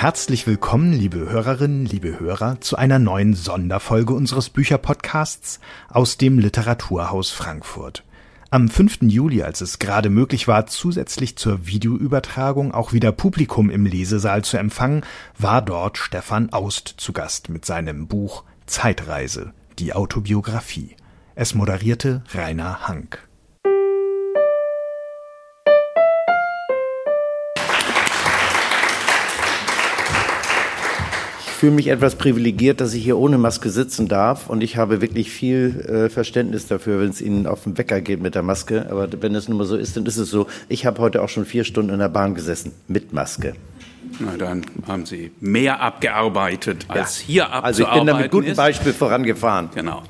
Herzlich willkommen, liebe Hörerinnen, liebe Hörer, zu einer neuen Sonderfolge unseres Bücherpodcasts aus dem Literaturhaus Frankfurt. Am 5. Juli, als es gerade möglich war, zusätzlich zur Videoübertragung auch wieder Publikum im Lesesaal zu empfangen, war dort Stefan Aust zu Gast mit seinem Buch Zeitreise, die Autobiografie. Es moderierte Rainer Hank. Fühle mich etwas privilegiert, dass ich hier ohne Maske sitzen darf und ich habe wirklich viel äh, Verständnis dafür, wenn es Ihnen auf den Wecker geht mit der Maske. Aber wenn es nun mal so ist, dann ist es so. Ich habe heute auch schon vier Stunden in der Bahn gesessen mit Maske. Na, dann haben Sie mehr abgearbeitet, als ja. hier abzuarbeiten Also ich bin da mit gutem Beispiel vorangefahren. Genau.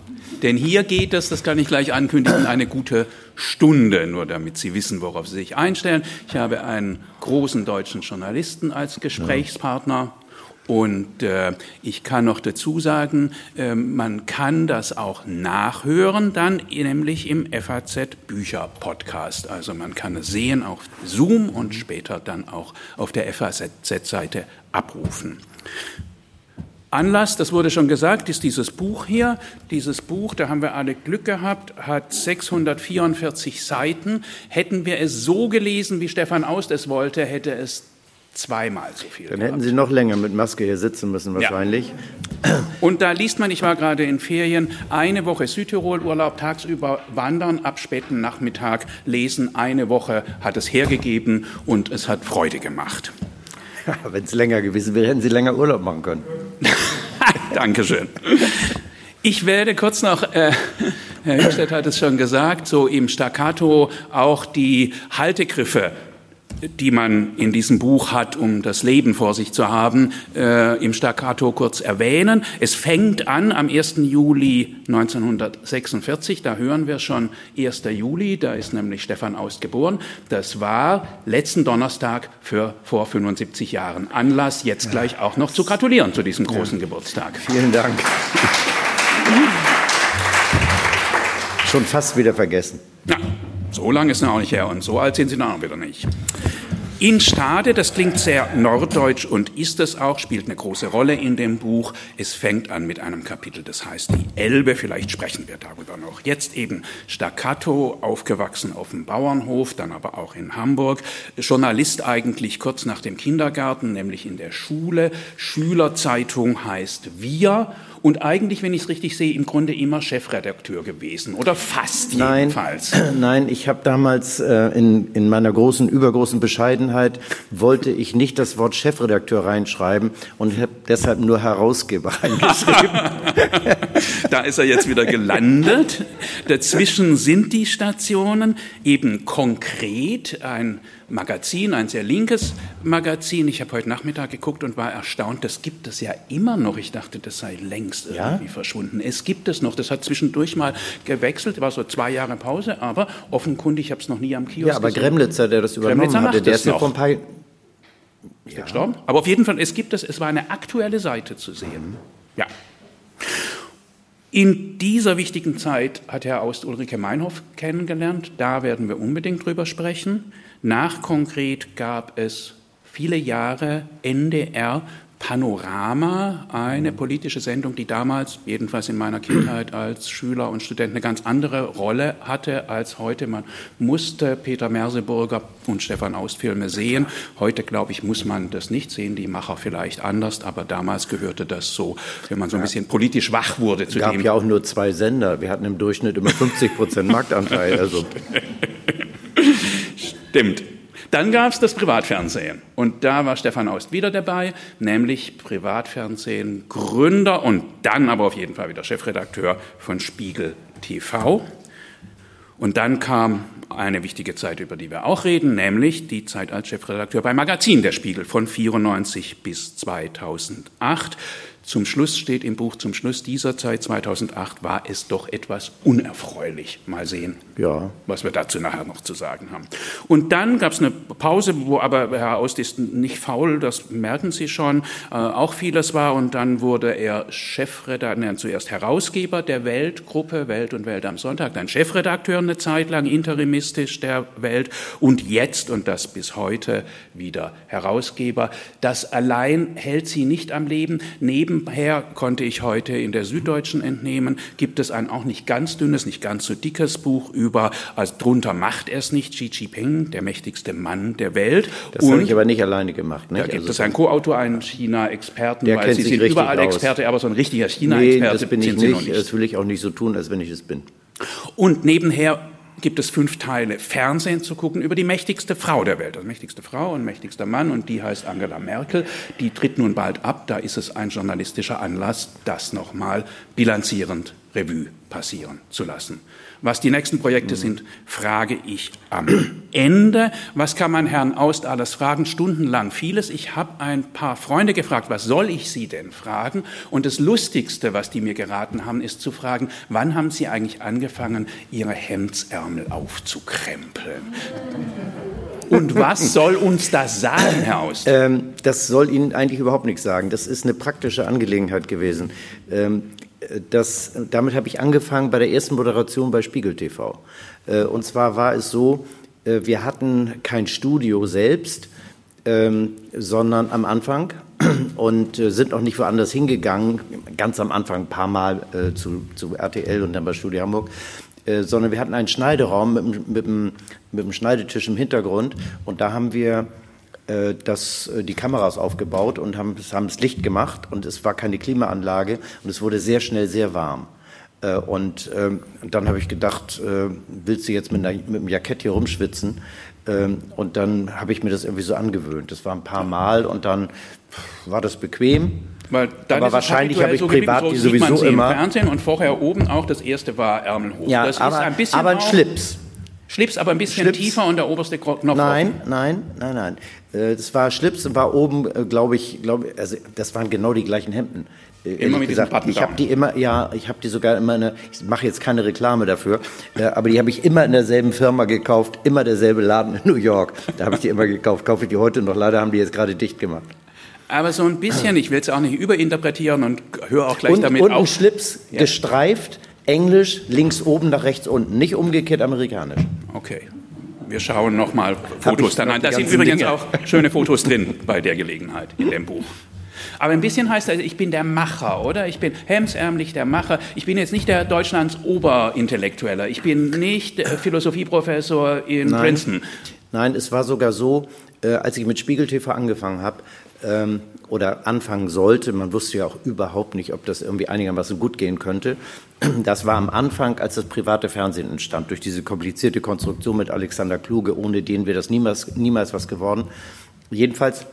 Denn hier geht es, das kann ich gleich ankündigen, eine gute Stunde, nur damit Sie wissen, worauf Sie sich einstellen. Ich habe einen großen deutschen Journalisten als Gesprächspartner. Und äh, ich kann noch dazu sagen, äh, man kann das auch nachhören, dann nämlich im FAZ Bücher Podcast. Also man kann es sehen auf Zoom und später dann auch auf der FAZ-Seite abrufen. Anlass, das wurde schon gesagt, ist dieses Buch hier. Dieses Buch, da haben wir alle Glück gehabt, hat 644 Seiten. Hätten wir es so gelesen, wie Stefan Aust es wollte, hätte es zweimal so viel. Dann hätten Sie noch länger mit Maske hier sitzen müssen wahrscheinlich. Ja. Und da liest man, ich war gerade in Ferien, eine Woche Südtirol-Urlaub, tagsüber wandern, ab späten Nachmittag lesen. Eine Woche hat es hergegeben und es hat Freude gemacht. Ja, Wenn es länger gewesen wäre, hätten Sie länger Urlaub machen können. Dankeschön. Ich werde kurz noch, äh, Herr Hübstedt hat es schon gesagt, so im Staccato auch die Haltegriffe die man in diesem Buch hat, um das Leben vor sich zu haben, äh, im Staccato kurz erwähnen. Es fängt an am 1. Juli 1946, da hören wir schon 1. Juli, da ist nämlich Stefan Aust geboren. Das war letzten Donnerstag für vor 75 Jahren. Anlass, jetzt ja. gleich auch noch zu gratulieren zu diesem großen ja. Geburtstag. Vielen Dank. Schon fast wieder vergessen. Ja. So lange ist auch nicht her und so alt sind sie auch wieder nicht. In Stade, das klingt sehr norddeutsch und ist es auch, spielt eine große Rolle in dem Buch. Es fängt an mit einem Kapitel, das heißt die Elbe, vielleicht sprechen wir darüber noch. Jetzt eben Staccato, aufgewachsen auf dem Bauernhof, dann aber auch in Hamburg. Journalist eigentlich kurz nach dem Kindergarten, nämlich in der Schule. Schülerzeitung heißt Wir und eigentlich, wenn ich es richtig sehe, im Grunde immer Chefredakteur gewesen oder fast nein, jedenfalls. Nein, ich habe damals äh, in, in meiner großen, übergroßen Bescheidenheit wollte ich nicht das Wort Chefredakteur reinschreiben und habe deshalb nur Herausgeber reingeschrieben. da ist er jetzt wieder gelandet. Dazwischen sind die Stationen eben konkret ein Magazin, ein sehr linkes Magazin. Ich habe heute Nachmittag geguckt und war erstaunt, das gibt es ja immer noch. Ich dachte, das sei längst irgendwie ja? verschwunden. Es gibt es noch. Das hat zwischendurch mal gewechselt, war so zwei Jahre Pause, aber offenkundig, ich habe es noch nie am Kiosk Ja, aber gesehen. Gremlitzer, der das übernommen hatte, der ist ja vor ein paar... Ist ja. gestorben? Aber auf jeden Fall, es gibt es, es war eine aktuelle Seite zu sehen. Ja. In dieser wichtigen Zeit hat Herr Aust Ulrike Meinhof kennengelernt. Da werden wir unbedingt drüber sprechen. Nach konkret gab es viele Jahre NDR Panorama, eine politische Sendung, die damals, jedenfalls in meiner Kindheit als Schüler und Student, eine ganz andere Rolle hatte als heute. Man musste Peter Merseburger und Stefan Aust Filme sehen. Heute, glaube ich, muss man das nicht sehen, die Macher vielleicht anders, aber damals gehörte das so, wenn man so ein bisschen politisch wach wurde Es gab ja auch nur zwei Sender. Wir hatten im Durchschnitt immer 50 Prozent Marktanteil. Also. Stimmt. Dann gab es das Privatfernsehen. Und da war Stefan Aust wieder dabei, nämlich Privatfernsehen Gründer und dann aber auf jeden Fall wieder Chefredakteur von Spiegel TV. Und dann kam eine wichtige Zeit, über die wir auch reden, nämlich die Zeit als Chefredakteur beim Magazin Der Spiegel von 94 bis 2008. Zum Schluss steht im Buch, zum Schluss dieser Zeit 2008 war es doch etwas unerfreulich. Mal sehen, ja. was wir dazu nachher noch zu sagen haben. Und dann gab es eine Pause, wo aber Herr Aust ist nicht faul, das merken Sie schon, äh, auch vieles war. Und dann wurde er Chefredakteur, zuerst Herausgeber der Weltgruppe, Welt und Welt am Sonntag, dann Chefredakteur eine Zeit lang, interimistisch der Welt und jetzt, und das bis heute, wieder Herausgeber. Das allein hält sie nicht am Leben. Neben Nebenher konnte ich heute in der Süddeutschen entnehmen, gibt es ein auch nicht ganz dünnes, nicht ganz so dickes Buch über, also drunter macht er es nicht, Xi Jinping, der mächtigste Mann der Welt. Das habe ich aber nicht alleine gemacht. Nicht? Da gibt also es einen Co-Autor, einen China-Experten, weil Sie sind überall aus. Experte, aber so ein richtiger China-Experte nee, das bin ich nicht. nicht. Das will ich auch nicht so tun, als wenn ich es bin. Und nebenher gibt es fünf Teile Fernsehen zu gucken über die mächtigste Frau der Welt. Also mächtigste Frau und mächtigster Mann und die heißt Angela Merkel. Die tritt nun bald ab. Da ist es ein journalistischer Anlass, das nochmal bilanzierend Revue passieren zu lassen. Was die nächsten Projekte sind, frage ich am Ende. Was kann man Herrn Aust alles fragen? Stundenlang vieles. Ich habe ein paar Freunde gefragt, was soll ich Sie denn fragen? Und das Lustigste, was die mir geraten haben, ist zu fragen, wann haben Sie eigentlich angefangen, Ihre Hemdsärmel aufzukrempeln? Und was soll uns das sagen, Herr Aust? Ähm, das soll Ihnen eigentlich überhaupt nichts sagen. Das ist eine praktische Angelegenheit gewesen. Ähm, das, damit habe ich angefangen bei der ersten Moderation bei Spiegel TV. Äh, und zwar war es so, äh, wir hatten kein Studio selbst, ähm, sondern am Anfang und äh, sind auch nicht woanders hingegangen, ganz am Anfang ein paar Mal zu, zu RTL und dann bei Studio Hamburg, sondern wir hatten einen Schneideraum mit, mit, mit einem Schneidetisch im Hintergrund. Und da haben wir das, äh, die Kameras aufgebaut und haben, haben das Licht gemacht und es war keine Klimaanlage und es wurde sehr schnell sehr warm. Äh, und ähm, dann habe ich gedacht, willst du jetzt mit, einer, mit einem Jackett hier rumschwitzen? Ähm, und dann habe ich mir das irgendwie so angewöhnt. Das war ein paar Mal und dann war das bequem. Weil dann aber wahrscheinlich habe ich so privat so die sowieso immer. Im Fernsehen und vorher oben auch das erste war Ärmel hoch. Ja, das aber, ist ein bisschen aber ein Schlips. Schlips, aber ein bisschen Schlips. tiefer und der oberste Knopf. Nein, nein, nein, nein. Äh, das war Schlips und war oben, äh, glaube ich, glaube also das waren genau die gleichen Hemden. Äh, immer mit gesagt, ich habe die immer, ja, ich habe die sogar immer eine, ich mache jetzt keine Reklame dafür, aber die habe ich immer in derselben Firma gekauft, immer derselbe Laden in New York. Da habe ich die immer gekauft, kaufe ich die heute noch. Leider haben die jetzt gerade dicht gemacht. Aber so ein bisschen, ich will es auch nicht überinterpretieren und höre auch gleich und, damit und auf. Und Schlips ja. gestreift, Englisch, links oben nach rechts unten, nicht umgekehrt amerikanisch. Okay. Wir schauen nochmal Fotos dann an. Da sind übrigens Dinge. auch schöne Fotos drin bei der Gelegenheit in dem Buch. Aber ein bisschen heißt das, ich bin der Macher, oder? Ich bin hemsärmlich der Macher. Ich bin jetzt nicht der Deutschlands Oberintellektueller. Ich bin nicht Philosophieprofessor in Nein. Princeton. Nein, es war sogar so, äh, als ich mit Spiegel TV angefangen habe, ähm, oder anfangen sollte. Man wusste ja auch überhaupt nicht, ob das irgendwie einigermaßen gut gehen könnte. Das war am Anfang, als das private Fernsehen entstand, durch diese komplizierte Konstruktion mit Alexander Kluge, ohne den wäre das niemals, niemals was geworden. Jedenfalls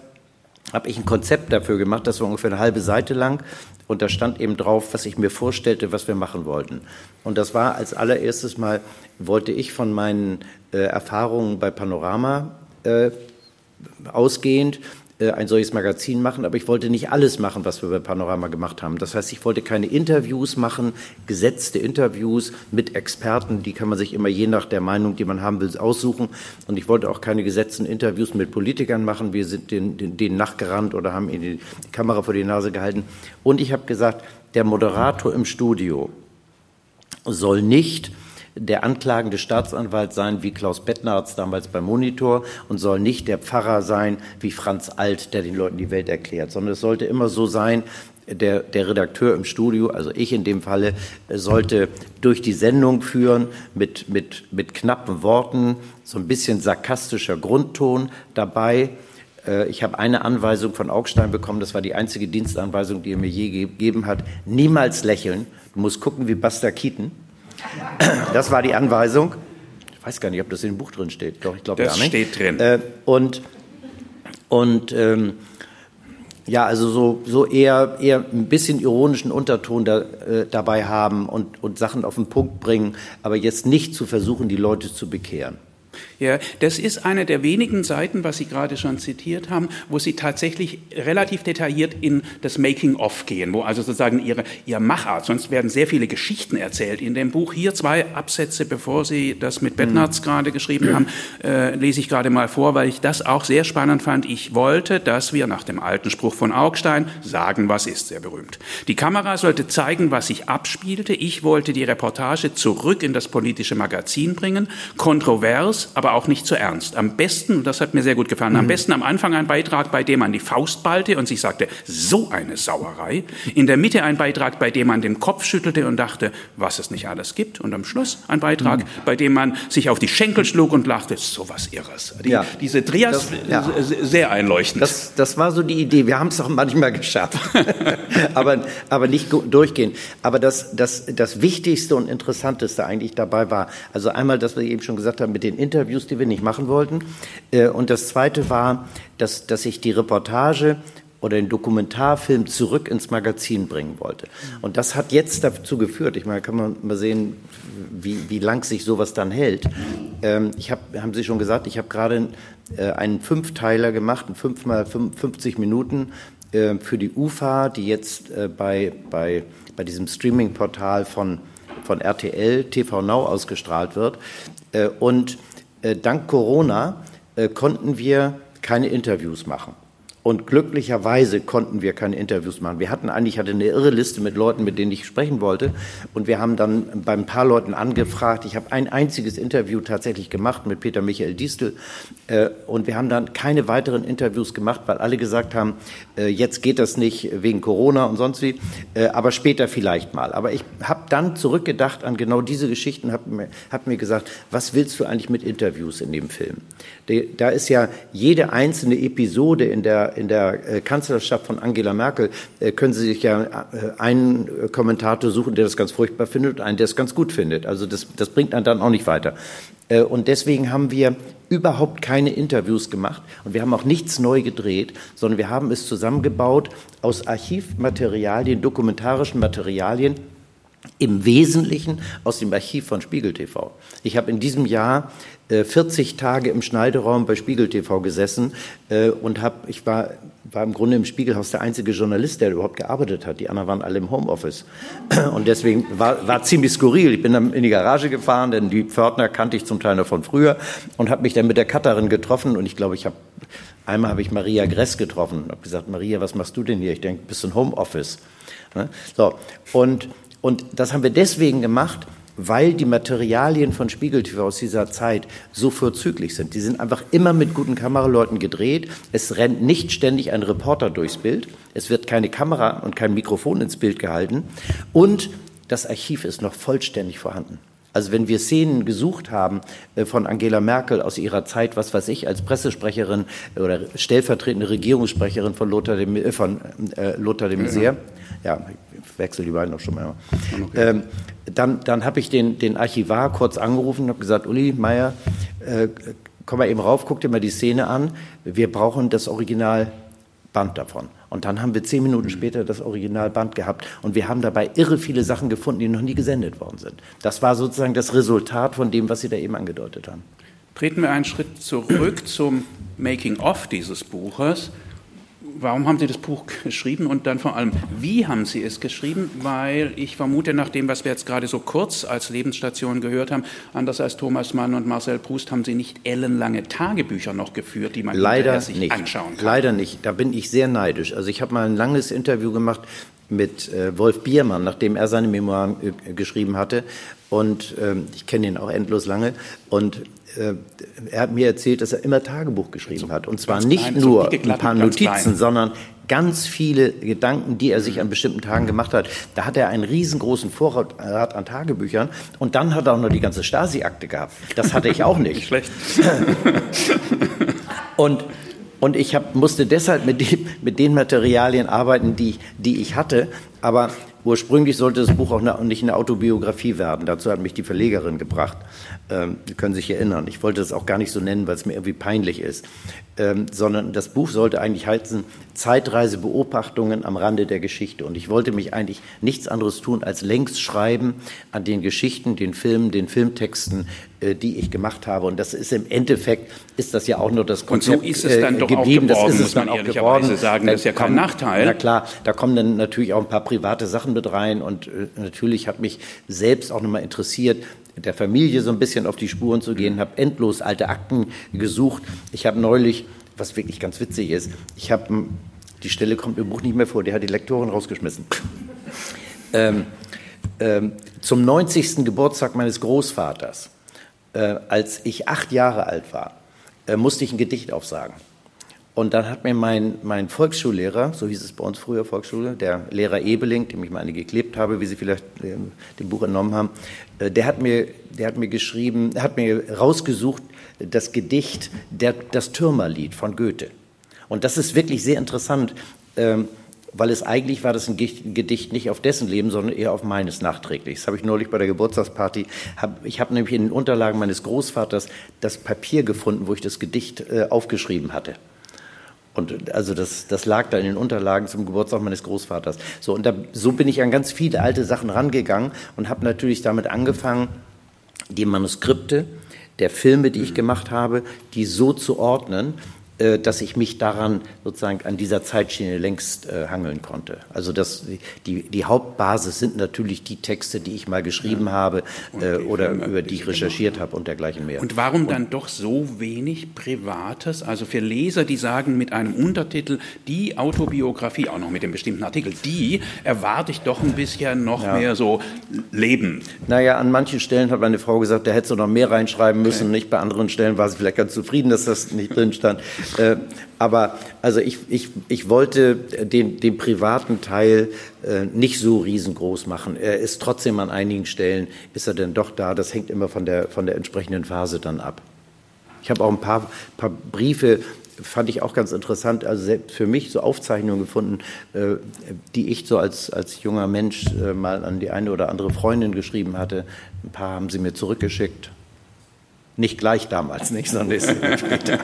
habe ich ein Konzept dafür gemacht, das war ungefähr eine halbe Seite lang und da stand eben drauf, was ich mir vorstellte, was wir machen wollten. Und das war als allererstes Mal, wollte ich von meinen äh, Erfahrungen bei Panorama äh, ausgehend ein solches Magazin machen, aber ich wollte nicht alles machen, was wir bei Panorama gemacht haben. Das heißt, ich wollte keine Interviews machen, gesetzte Interviews mit Experten, die kann man sich immer je nach der Meinung, die man haben will, aussuchen. Und ich wollte auch keine gesetzten Interviews mit Politikern machen. Wir sind denen, denen nachgerannt oder haben ihnen die Kamera vor die Nase gehalten. Und ich habe gesagt, der Moderator im Studio soll nicht der anklagende Staatsanwalt sein wie Klaus Bettnarz damals beim Monitor und soll nicht der Pfarrer sein wie Franz Alt, der den Leuten die Welt erklärt, sondern es sollte immer so sein, der, der Redakteur im Studio, also ich in dem Falle, sollte durch die Sendung führen mit, mit, mit knappen Worten, so ein bisschen sarkastischer Grundton dabei. Äh, ich habe eine Anweisung von Augstein bekommen, das war die einzige Dienstanweisung, die er mir je gegeben hat. Niemals lächeln. Du musst gucken wie Buster Keaton. Das war die Anweisung. Ich weiß gar nicht, ob das in dem Buch drin steht. Doch, ich glaube gar nicht. steht drin. Äh, und und ähm, ja, also so, so eher, eher ein bisschen ironischen Unterton da, äh, dabei haben und, und Sachen auf den Punkt bringen, aber jetzt nicht zu versuchen, die Leute zu bekehren. Ja, das ist eine der wenigen Seiten, was Sie gerade schon zitiert haben, wo Sie tatsächlich relativ detailliert in das Making-of gehen, wo also sozusagen Ihre, Ihr Machart, sonst werden sehr viele Geschichten erzählt in dem Buch. Hier zwei Absätze, bevor Sie das mit mhm. gerade geschrieben haben, äh, lese ich gerade mal vor, weil ich das auch sehr spannend fand. Ich wollte, dass wir nach dem alten Spruch von Augstein sagen, was ist, sehr berühmt. Die Kamera sollte zeigen, was sich abspielte. Ich wollte die Reportage zurück in das politische Magazin bringen, kontrovers, aber aber auch nicht zu ernst. Am besten, das hat mir sehr gut gefallen, am mhm. besten am Anfang ein Beitrag, bei dem man die Faust ballte und sich sagte, so eine Sauerei. In der Mitte ein Beitrag, bei dem man den Kopf schüttelte und dachte, was es nicht alles gibt. Und am Schluss ein Beitrag, mhm. bei dem man sich auf die Schenkel schlug und lachte, so was Irres. Die, ja. Diese Trias, das, ja. sehr einleuchtend. Das, das war so die Idee. Wir haben es auch manchmal geschafft. aber, aber nicht durchgehen. Aber das, das, das Wichtigste und Interessanteste eigentlich dabei war, also einmal, dass wir eben schon gesagt haben, mit den Interviews, Interviews, die wir nicht machen wollten. Äh, und das Zweite war, dass, dass ich die Reportage oder den Dokumentarfilm zurück ins Magazin bringen wollte. Und das hat jetzt dazu geführt, ich meine, kann man mal sehen, wie, wie lang sich sowas dann hält. Ähm, ich habe, haben Sie schon gesagt, ich habe gerade äh, einen Fünfteiler gemacht, fünf mal 50 Minuten äh, für die UFA, die jetzt bei, bei, bei diesem Streaming-Portal von, von RTL TV Now ausgestrahlt wird. Und dank Corona äh, konnten wir keine Interviews machen. Und glücklicherweise konnten wir keine Interviews machen. Wir hatten eigentlich hatte eine irre Liste mit Leuten, mit denen ich sprechen wollte. Und wir haben dann bei ein paar Leuten angefragt. Ich habe ein einziges Interview tatsächlich gemacht mit Peter Michael Distel. Äh, und wir haben dann keine weiteren Interviews gemacht, weil alle gesagt haben, äh, jetzt geht das nicht wegen Corona und sonst wie, äh, aber später vielleicht mal. Aber ich habe dann zurückgedacht an genau diese Geschichten, habe mir, hab mir gesagt, was willst du eigentlich mit Interviews in dem Film? Da ist ja jede einzelne Episode in der, in der äh, Kanzlerschaft von Angela Merkel, äh, können Sie sich ja äh, einen Kommentator suchen, der das ganz furchtbar findet und einen, der es ganz gut findet. Also das, das bringt einen dann auch nicht weiter. Und deswegen haben wir überhaupt keine Interviews gemacht und wir haben auch nichts neu gedreht, sondern wir haben es zusammengebaut aus Archivmaterialien, dokumentarischen Materialien, im Wesentlichen aus dem Archiv von Spiegel TV. Ich habe in diesem Jahr 40 äh, Tage im Schneideraum bei Spiegel TV gesessen äh, und habe, ich war, war im Grunde im Spiegelhaus der einzige Journalist, der überhaupt gearbeitet hat. Die anderen waren alle im Homeoffice. Und deswegen war, war ziemlich skurril. Ich bin dann in die Garage gefahren, denn die Pförtner kannte ich zum Teil noch von früher und habe mich dann mit der Cutterin getroffen und ich glaube, ich habe einmal habe ich Maria Gress getroffen und habe gesagt, Maria, was machst du denn hier? Ich denke, bist du ein Homeoffice. Ne? So, und, und das haben wir deswegen gemacht, weil die Materialien von Spiegel TV aus dieser Zeit so vorzüglich sind. Die sind einfach immer mit guten Kameraleuten gedreht. Es rennt nicht ständig ein Reporter durchs Bild. Es wird keine Kamera und kein Mikrofon ins Bild gehalten. Und das Archiv ist noch vollständig vorhanden. Also wenn wir Szenen gesucht haben äh, von Angela Merkel aus ihrer Zeit, was weiß ich, als Pressesprecherin oder stellvertretende Regierungssprecherin von Lothar de, äh, von, äh, Lothar de Maizière, ja, ich wechsle die beiden auch schon mal. Okay. Ähm, dann dann habe ich den, den Archivar kurz angerufen und habe gesagt, Uli Meier, äh, komm mal eben rauf, guck dir mal die Szene an. Wir brauchen das Originalband davon. Und dann haben wir zehn Minuten später das Originalband gehabt und wir haben dabei irre viele Sachen gefunden, die noch nie gesendet worden sind. Das war sozusagen das Resultat von dem, was Sie da eben angedeutet haben. Treten wir einen Schritt zurück zum Making-of dieses Buches warum haben Sie das Buch geschrieben und dann vor allem, wie haben Sie es geschrieben? Weil ich vermute, nach dem, was wir jetzt gerade so kurz als Lebensstation gehört haben, anders als Thomas Mann und Marcel Proust, haben Sie nicht ellenlange Tagebücher noch geführt, die man Leider sich nicht. anschauen kann. Leider nicht. Da bin ich sehr neidisch. Also ich habe mal ein langes Interview gemacht mit äh, Wolf Biermann, nachdem er seine Memoiren äh, geschrieben hatte. Und ähm, ich kenne ihn auch endlos lange. Und er hat mir erzählt, dass er immer Tagebuch geschrieben so, hat. Und zwar nicht klein, nur so ein paar Notizen, sondern ganz viele Gedanken, die er sich an bestimmten Tagen gemacht hat. Da hat er einen riesengroßen Vorrat an Tagebüchern und dann hat er auch noch die ganze Stasi-Akte gehabt. Das hatte ich auch nicht. Schlecht. und und ich hab, musste deshalb mit, dem, mit den Materialien arbeiten, die, die ich hatte. Aber Ursprünglich sollte das Buch auch nicht eine Autobiografie werden. Dazu hat mich die Verlegerin gebracht. Ähm, Sie können sich erinnern. Ich wollte das auch gar nicht so nennen, weil es mir irgendwie peinlich ist. Ähm, sondern das Buch sollte eigentlich heißen Zeitreisebeobachtungen am Rande der Geschichte. Und ich wollte mich eigentlich nichts anderes tun, als längst schreiben an den Geschichten, den Filmen, den Filmtexten, die ich gemacht habe. Und das ist im Endeffekt, ist das ja auch nur das Konzept Und so ist es dann äh, doch geblieben. Auch geworden, das ist es dann auch geworden. sagen. Das ist ja kein kommen, Nachteil. Na klar, da kommen dann natürlich auch ein paar private Sachen mit rein. Und äh, natürlich hat mich selbst auch nochmal interessiert, der Familie so ein bisschen auf die Spuren zu gehen, habe endlos alte Akten gesucht. Ich habe neulich, was wirklich ganz witzig ist, ich habe, hm, die Stelle kommt im Buch nicht mehr vor, der hat die Lektorin rausgeschmissen. ähm, ähm, zum 90. Geburtstag meines Großvaters, äh, als ich acht Jahre alt war, äh, musste ich ein Gedicht aufsagen. Und dann hat mir mein, mein Volksschullehrer, so hieß es bei uns früher Volksschule, der Lehrer Ebeling, dem ich mal eine geklebt habe, wie Sie vielleicht äh, dem Buch entnommen haben, äh, der hat mir, der hat mir geschrieben, hat mir rausgesucht das Gedicht der, Das Türmerlied von Goethe. Und das ist wirklich sehr interessant, ähm, weil es eigentlich war das ein Gedicht nicht auf dessen Leben, sondern eher auf meines nachträglich. Das habe ich neulich bei der Geburtstagsparty. Hab, ich habe nämlich in den Unterlagen meines Großvaters das Papier gefunden, wo ich das Gedicht äh, aufgeschrieben hatte. Und also das, das lag da in den Unterlagen zum Geburtstag meines Großvaters. So, und da, so bin ich an ganz viele alte Sachen rangegangen und habe natürlich damit angefangen, die Manuskripte der Filme, die ich gemacht habe, die so zu ordnen, dass ich mich daran sozusagen an dieser Zeitschiene längst äh, hangeln konnte. Also das, die, die Hauptbasis sind natürlich die Texte, die ich mal geschrieben ja. habe äh, oder über die ich recherchiert genau. habe und dergleichen mehr. Und warum und, dann doch so wenig Privates? Also für Leser, die sagen mit einem Untertitel die Autobiografie, auch noch mit dem bestimmten Artikel, die erwarte ich doch ein bisschen noch ja. mehr so Leben. Naja, an manchen Stellen hat meine Frau gesagt, da hättest du noch mehr reinschreiben müssen. Okay. Nicht bei anderen Stellen war sie vielleicht ganz zufrieden, dass das nicht drin stand. Äh, aber also ich, ich, ich wollte den, den privaten Teil äh, nicht so riesengroß machen. Er ist trotzdem an einigen Stellen, ist er denn doch da. Das hängt immer von der, von der entsprechenden Phase dann ab. Ich habe auch ein paar, paar Briefe, fand ich auch ganz interessant, also für mich so Aufzeichnungen gefunden, äh, die ich so als, als junger Mensch äh, mal an die eine oder andere Freundin geschrieben hatte. Ein paar haben sie mir zurückgeschickt. Nicht gleich damals, nicht, sondern später.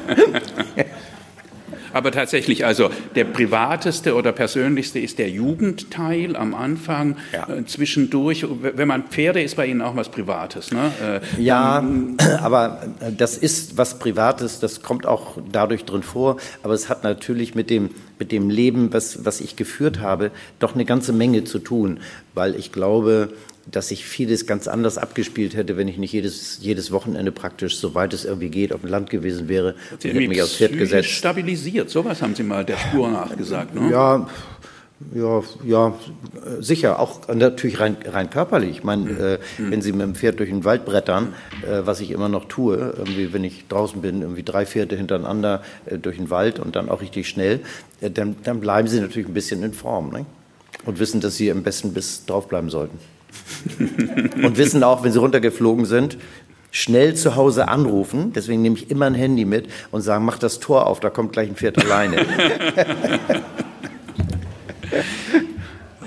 Aber tatsächlich, also der privateste oder persönlichste ist der Jugendteil am Anfang. Ja. Äh, zwischendurch, wenn man Pferde ist bei Ihnen auch was Privates, ne? Äh, ja, ähm, aber das ist was Privates, das kommt auch dadurch drin vor. Aber es hat natürlich mit dem, mit dem Leben, was, was ich geführt habe, doch eine ganze Menge zu tun. Weil ich glaube, dass sich vieles ganz anders abgespielt hätte, wenn ich nicht jedes, jedes Wochenende praktisch, soweit es irgendwie geht, auf dem Land gewesen wäre. Sie hätte mich aufs Pferd gesetzt. stabilisiert, sowas haben Sie mal der Spur nachgesagt, ne? Ja, ja, ja, sicher, auch natürlich rein, rein körperlich. Ich meine, mhm. äh, mhm. wenn Sie mit dem Pferd durch den Wald brettern, äh, was ich immer noch tue, irgendwie, wenn ich draußen bin, irgendwie drei Pferde hintereinander äh, durch den Wald und dann auch richtig schnell, äh, dann, dann bleiben Sie natürlich ein bisschen in Form ne? und wissen, dass Sie am besten bis draufbleiben sollten. und wissen auch, wenn sie runtergeflogen sind, schnell zu Hause anrufen. Deswegen nehme ich immer ein Handy mit und sagen, mach das Tor auf, da kommt gleich ein Pferd alleine.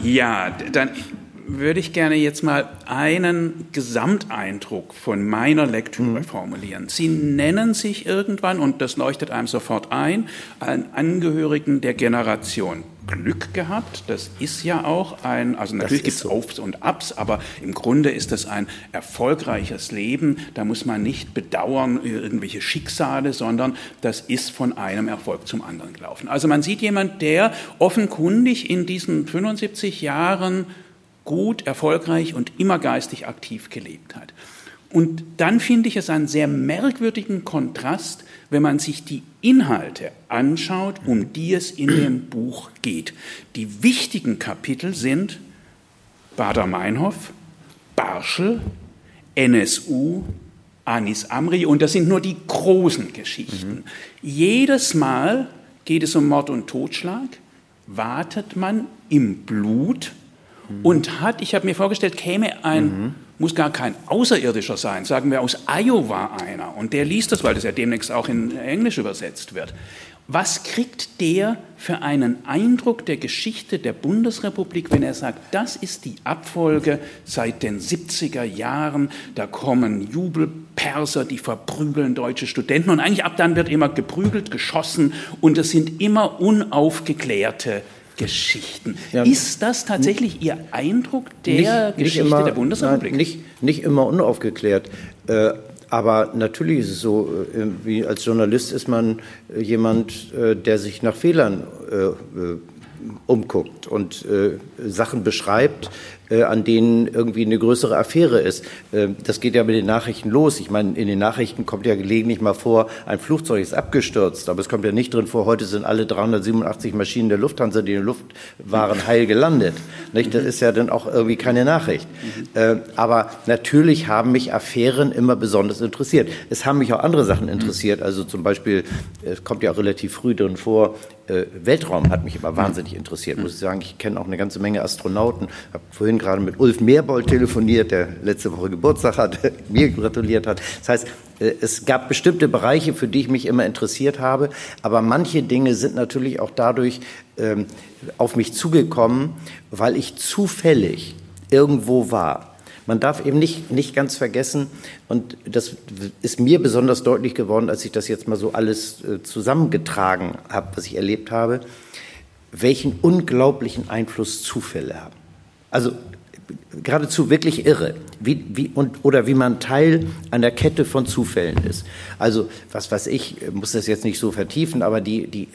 ja, dann würde ich gerne jetzt mal einen Gesamteindruck von meiner Lektüre mhm. formulieren. Sie nennen sich irgendwann, und das leuchtet einem sofort ein, einen Angehörigen der Generation Glück gehabt. Das ist ja auch ein, also natürlich gibt es so. Aufs und Abs, aber im Grunde ist das ein erfolgreiches Leben. Da muss man nicht bedauern irgendwelche Schicksale, sondern das ist von einem Erfolg zum anderen gelaufen. Also man sieht jemand, der offenkundig in diesen 75 Jahren gut, erfolgreich und immer geistig aktiv gelebt hat. Und dann finde ich es einen sehr merkwürdigen Kontrast, wenn man sich die Inhalte anschaut, um die es in dem Buch geht. Die wichtigen Kapitel sind Bader-Meinhof, Barschel, NSU, Anis Amri und das sind nur die großen Geschichten. Mhm. Jedes Mal geht es um Mord und Totschlag, wartet man im Blut und hat, ich habe mir vorgestellt, käme ein, mhm. muss gar kein Außerirdischer sein, sagen wir aus Iowa einer, und der liest das, weil das ja demnächst auch in Englisch übersetzt wird. Was kriegt der für einen Eindruck der Geschichte der Bundesrepublik, wenn er sagt, das ist die Abfolge seit den 70er Jahren, da kommen Jubelperser, die verprügeln deutsche Studenten und eigentlich ab dann wird immer geprügelt, geschossen und es sind immer unaufgeklärte Geschichten. Ja. Ist das tatsächlich Ihr Eindruck der nicht, Geschichte nicht immer, der Bundesrepublik? Nein, nicht, nicht immer unaufgeklärt. Äh, aber natürlich ist es so, äh, wie als Journalist ist man äh, jemand, äh, der sich nach Fehlern umguckt und Sachen beschreibt, äh, an denen irgendwie eine größere Affäre ist. Äh, das geht ja mit den Nachrichten los. Ich meine, in den Nachrichten kommt ja gelegentlich mal vor, ein Flugzeug ist abgestürzt, aber es kommt ja nicht drin vor, heute sind alle 387 Maschinen der Lufthansa, die in der Luft waren, heil gelandet. Das ist ja dann auch irgendwie keine Nachricht. Äh, aber natürlich haben mich Affären immer besonders interessiert. Es haben mich auch andere Sachen interessiert. Also zum Beispiel, es kommt ja auch relativ früh drin vor, Weltraum hat mich immer wahnsinnig interessiert, muss ich sagen. Ich kenne auch eine ganze Menge Astronauten. Habe vorhin vorhin gerade mit Ulf Meerbold telefoniert, der letzte Woche Geburtstag hat, mir gratuliert hat. Das heißt, äh, es gab bestimmte Bereiche, für die ich mich immer interessiert habe, aber manche Dinge sind natürlich auch dadurch ähm, auf mich zugekommen, weil ich zufällig irgendwo war. Man darf eben nicht, nicht ganz vergessen, und das ist mir besonders deutlich geworden, als ich das jetzt mal so alles äh, zusammengetragen habe, was ich erlebt habe, welchen unglaublichen Einfluss Zufälle haben. Also geradezu wirklich irre, wie, wie, und, oder wie man Teil einer Kette von Zufällen ist. Also, was weiß ich, muss das jetzt nicht so vertiefen, aber die, die,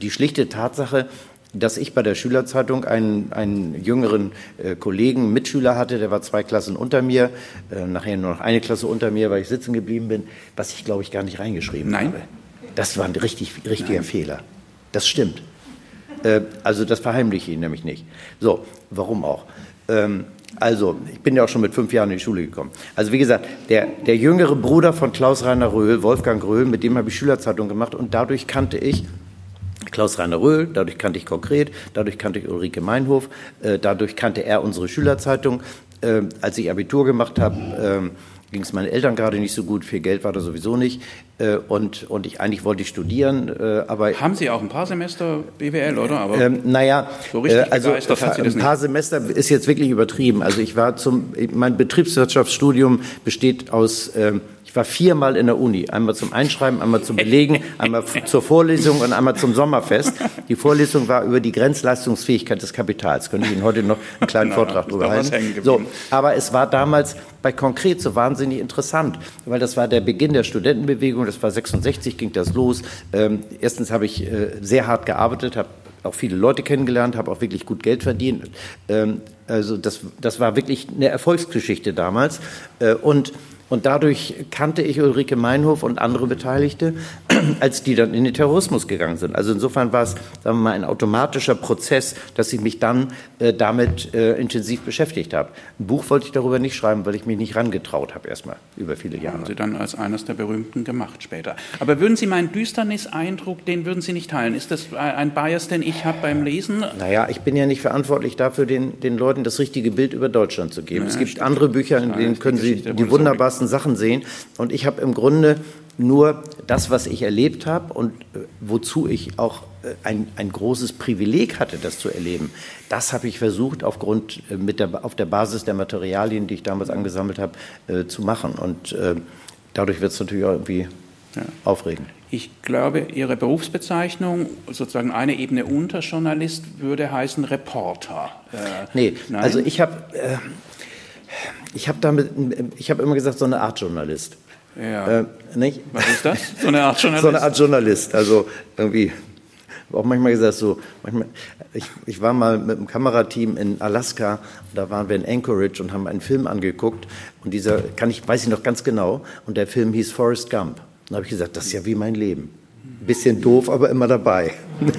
die schlichte Tatsache, dass ich bei der Schülerzeitung einen, einen jüngeren äh, Kollegen, Mitschüler hatte, der war zwei Klassen unter mir, äh, nachher nur noch eine Klasse unter mir, weil ich sitzen geblieben bin, was ich, glaube ich, gar nicht reingeschrieben Nein. habe. Das war ein richtig, richtiger Nein. Fehler. Das stimmt. Äh, also das verheimliche ich nämlich nicht. So, warum auch? Ähm, also, ich bin ja auch schon mit fünf Jahren in die Schule gekommen. Also, wie gesagt, der, der jüngere Bruder von Klaus-Rainer Röhl, Wolfgang Röhl, mit dem habe ich Schülerzeitung gemacht und dadurch kannte ich Klaus-Rainer Röhl, dadurch kannte ich konkret, dadurch kannte ich Ulrike Meinhof, äh, dadurch kannte er unsere Schülerzeitung. Äh, als ich Abitur gemacht habe, äh, ging es meinen Eltern gerade nicht so gut, viel Geld war da sowieso nicht. Äh, und, und ich eigentlich wollte ich studieren, äh, aber. Haben Sie auch ein paar Semester BWL, oder? Aber ähm, naja, so richtig äh, also ein paar Semester ist jetzt wirklich übertrieben. Also ich war zum, mein Betriebswirtschaftsstudium besteht aus ähm, ich war viermal in der Uni, einmal zum Einschreiben, einmal zum Belegen, einmal zur Vorlesung und einmal zum Sommerfest. Die Vorlesung war über die Grenzleistungsfähigkeit des Kapitals. Könnte ich Ihnen heute noch einen kleinen Vortrag darüber halten. So, aber es war damals bei Konkret so wahnsinnig interessant, weil das war der Beginn der Studentenbewegung. Das war 66 ging das los. Ähm, erstens habe ich äh, sehr hart gearbeitet, habe auch viele Leute kennengelernt, habe auch wirklich gut Geld verdient. Ähm, also das, das war wirklich eine Erfolgsgeschichte damals. Äh, und und dadurch kannte ich Ulrike Meinhof und andere Beteiligte, als die dann in den Terrorismus gegangen sind. Also insofern war es, sagen wir mal, ein automatischer Prozess, dass ich mich dann äh, damit äh, intensiv beschäftigt habe. Ein Buch wollte ich darüber nicht schreiben, weil ich mich nicht rangetraut habe, erstmal über viele Jahre. Haben Sie dann als eines der berühmten gemacht später. Aber würden Sie meinen Düsternis-Eindruck, den würden Sie nicht teilen? Ist das ein Bias, den ich habe beim Lesen? Naja, ich bin ja nicht verantwortlich dafür, den, den Leuten das richtige Bild über Deutschland zu geben. Ja, es gibt stimmt. andere Bücher, in denen können Sie die wunderbar wunderbarsten Sachen sehen. Und ich habe im Grunde nur das, was ich erlebt habe und äh, wozu ich auch äh, ein, ein großes Privileg hatte, das zu erleben, das habe ich versucht, aufgrund, äh, mit der, auf der Basis der Materialien, die ich damals angesammelt habe, äh, zu machen. Und dadurch wird es natürlich auch irgendwie ja. aufregend. Ich glaube, Ihre Berufsbezeichnung, sozusagen eine Ebene unter Journalist, würde heißen Reporter. Äh, nee, nein? also ich habe ich habe damit, ich habe immer gesagt, so eine Art Journalist. Ja. Äh, nicht? Was ist das? So eine Art Journalist? so eine Art Journalist. Also irgendwie, auch manchmal gesagt so, manchmal, ich, ich war mal mit einem Kamerateam in Alaska, da waren wir in Anchorage und haben einen Film angeguckt und dieser, kann ich, weiß ich noch ganz genau, und der Film hieß Forrest Gump. Da habe ich gesagt, das ist ja wie mein Leben. Bisschen doof, aber immer dabei.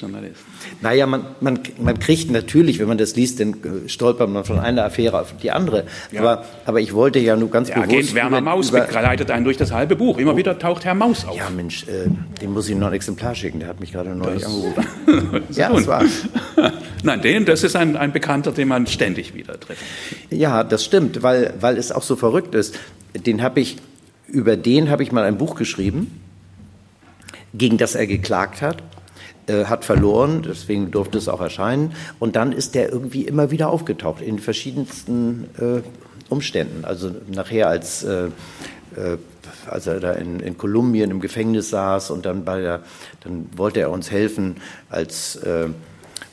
Journalist? Naja, man, man, man kriegt natürlich, wenn man das liest, dann äh, stolpert man von einer Affäre auf die andere. Ja. Aber, aber ich wollte ja nur ganz Der bewusst... Agent Werner über, Maus über, begleitet einen durch das halbe Buch. Immer wieder taucht Herr Maus auf. Ja, Mensch, äh, dem muss ich noch ein Exemplar schicken. Der hat mich gerade neulich das angerufen. ja, das war... Nein, den, das ist ein, ein Bekannter, den man ständig wieder trifft. Ja, das stimmt, weil, weil es auch so verrückt ist. Den habe ich, über den habe ich mal ein Buch geschrieben, gegen das er geklagt hat äh, hat verloren, deswegen durfte es auch erscheinen. Und dann ist der irgendwie immer wieder aufgetaucht in verschiedensten äh, Umständen. Also nachher als, äh, äh, als er da in, in Kolumbien im Gefängnis saß und dann bei der, dann wollte er uns helfen als äh,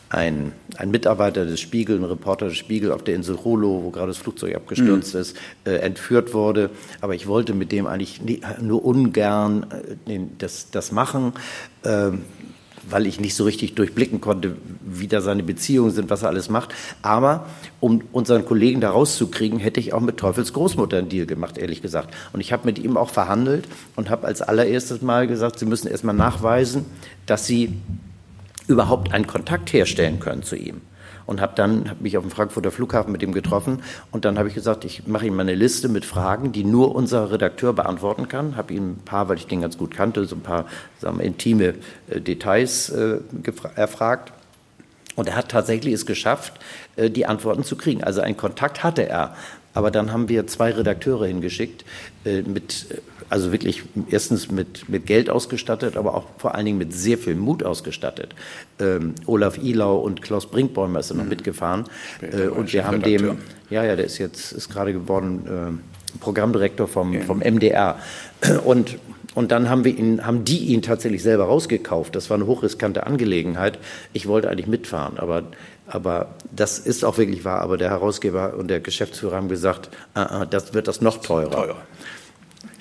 ein, ein Mitarbeiter des Spiegel, ein Reporter des Spiegel auf der Insel Rolo, wo gerade das Flugzeug abgestürzt mhm. ist, äh, entführt wurde. Aber ich wollte mit dem eigentlich nie, nur ungern äh, das, das machen. Ähm, weil ich nicht so richtig durchblicken konnte, wie da seine Beziehungen sind, was er alles macht. Aber um unseren Kollegen da rauszukriegen, hätte ich auch mit Teufels Großmutter einen Deal gemacht, ehrlich gesagt. Und ich habe mit ihm auch verhandelt und habe als allererstes Mal gesagt, Sie müssen erst mal nachweisen, dass Sie überhaupt einen Kontakt herstellen können zu ihm und habe dann hab mich auf dem Frankfurter Flughafen mit ihm getroffen und dann habe ich gesagt, ich mache ihm mal eine Liste mit Fragen, die nur unser Redakteur beantworten kann. Habe ihm ein paar, weil ich den ganz gut kannte, so ein paar sagen wir, intime äh, Details äh, erfragt. Und er hat tatsächlich es geschafft, äh, die Antworten zu kriegen. Also einen Kontakt hatte er. Aber dann haben wir zwei Redakteure hingeschickt, äh, mit, äh, also wirklich erstens mit, mit Geld ausgestattet, aber auch vor allen Dingen mit sehr viel Mut ausgestattet. Ähm, Olaf Ilau und Klaus Brinkbäumer sind noch mhm. mitgefahren. Äh, und wir haben Redakteur. dem, ja, ja, der ist jetzt, ist gerade geworden, äh, Programmdirektor vom, ja. vom MDR. Und und dann haben wir ihn, haben die ihn tatsächlich selber rausgekauft. Das war eine hochriskante Angelegenheit. Ich wollte eigentlich mitfahren, aber aber das ist auch wirklich wahr. Aber der Herausgeber und der Geschäftsführer haben gesagt, uh, uh, das wird das noch teurer. Teuer.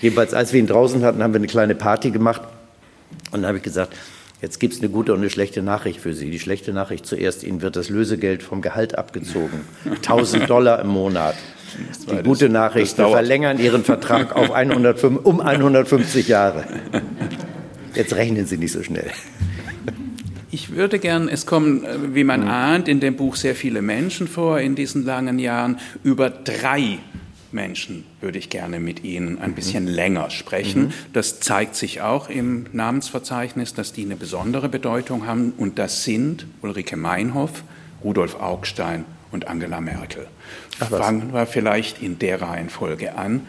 Jedenfalls, als wir ihn draußen hatten, haben wir eine kleine Party gemacht. Und dann habe ich gesagt, jetzt gibt es eine gute und eine schlechte Nachricht für Sie. Die schlechte Nachricht zuerst, Ihnen wird das Lösegeld vom Gehalt abgezogen. 1000 Dollar im Monat. Die gute Nachricht, wir verlängern Ihren Vertrag auf 105, um 150 Jahre. Jetzt rechnen Sie nicht so schnell. Ich würde gern, es kommen, äh, wie man mhm. ahnt, in dem Buch sehr viele Menschen vor in diesen langen Jahren. Über drei Menschen würde ich gerne mit Ihnen ein mhm. bisschen länger sprechen. Mhm. Das zeigt sich auch im Namensverzeichnis, dass die eine besondere Bedeutung haben. Und das sind Ulrike Meinhoff, Rudolf Augstein und Angela Merkel. Ach, Fangen wir vielleicht in der Reihenfolge an.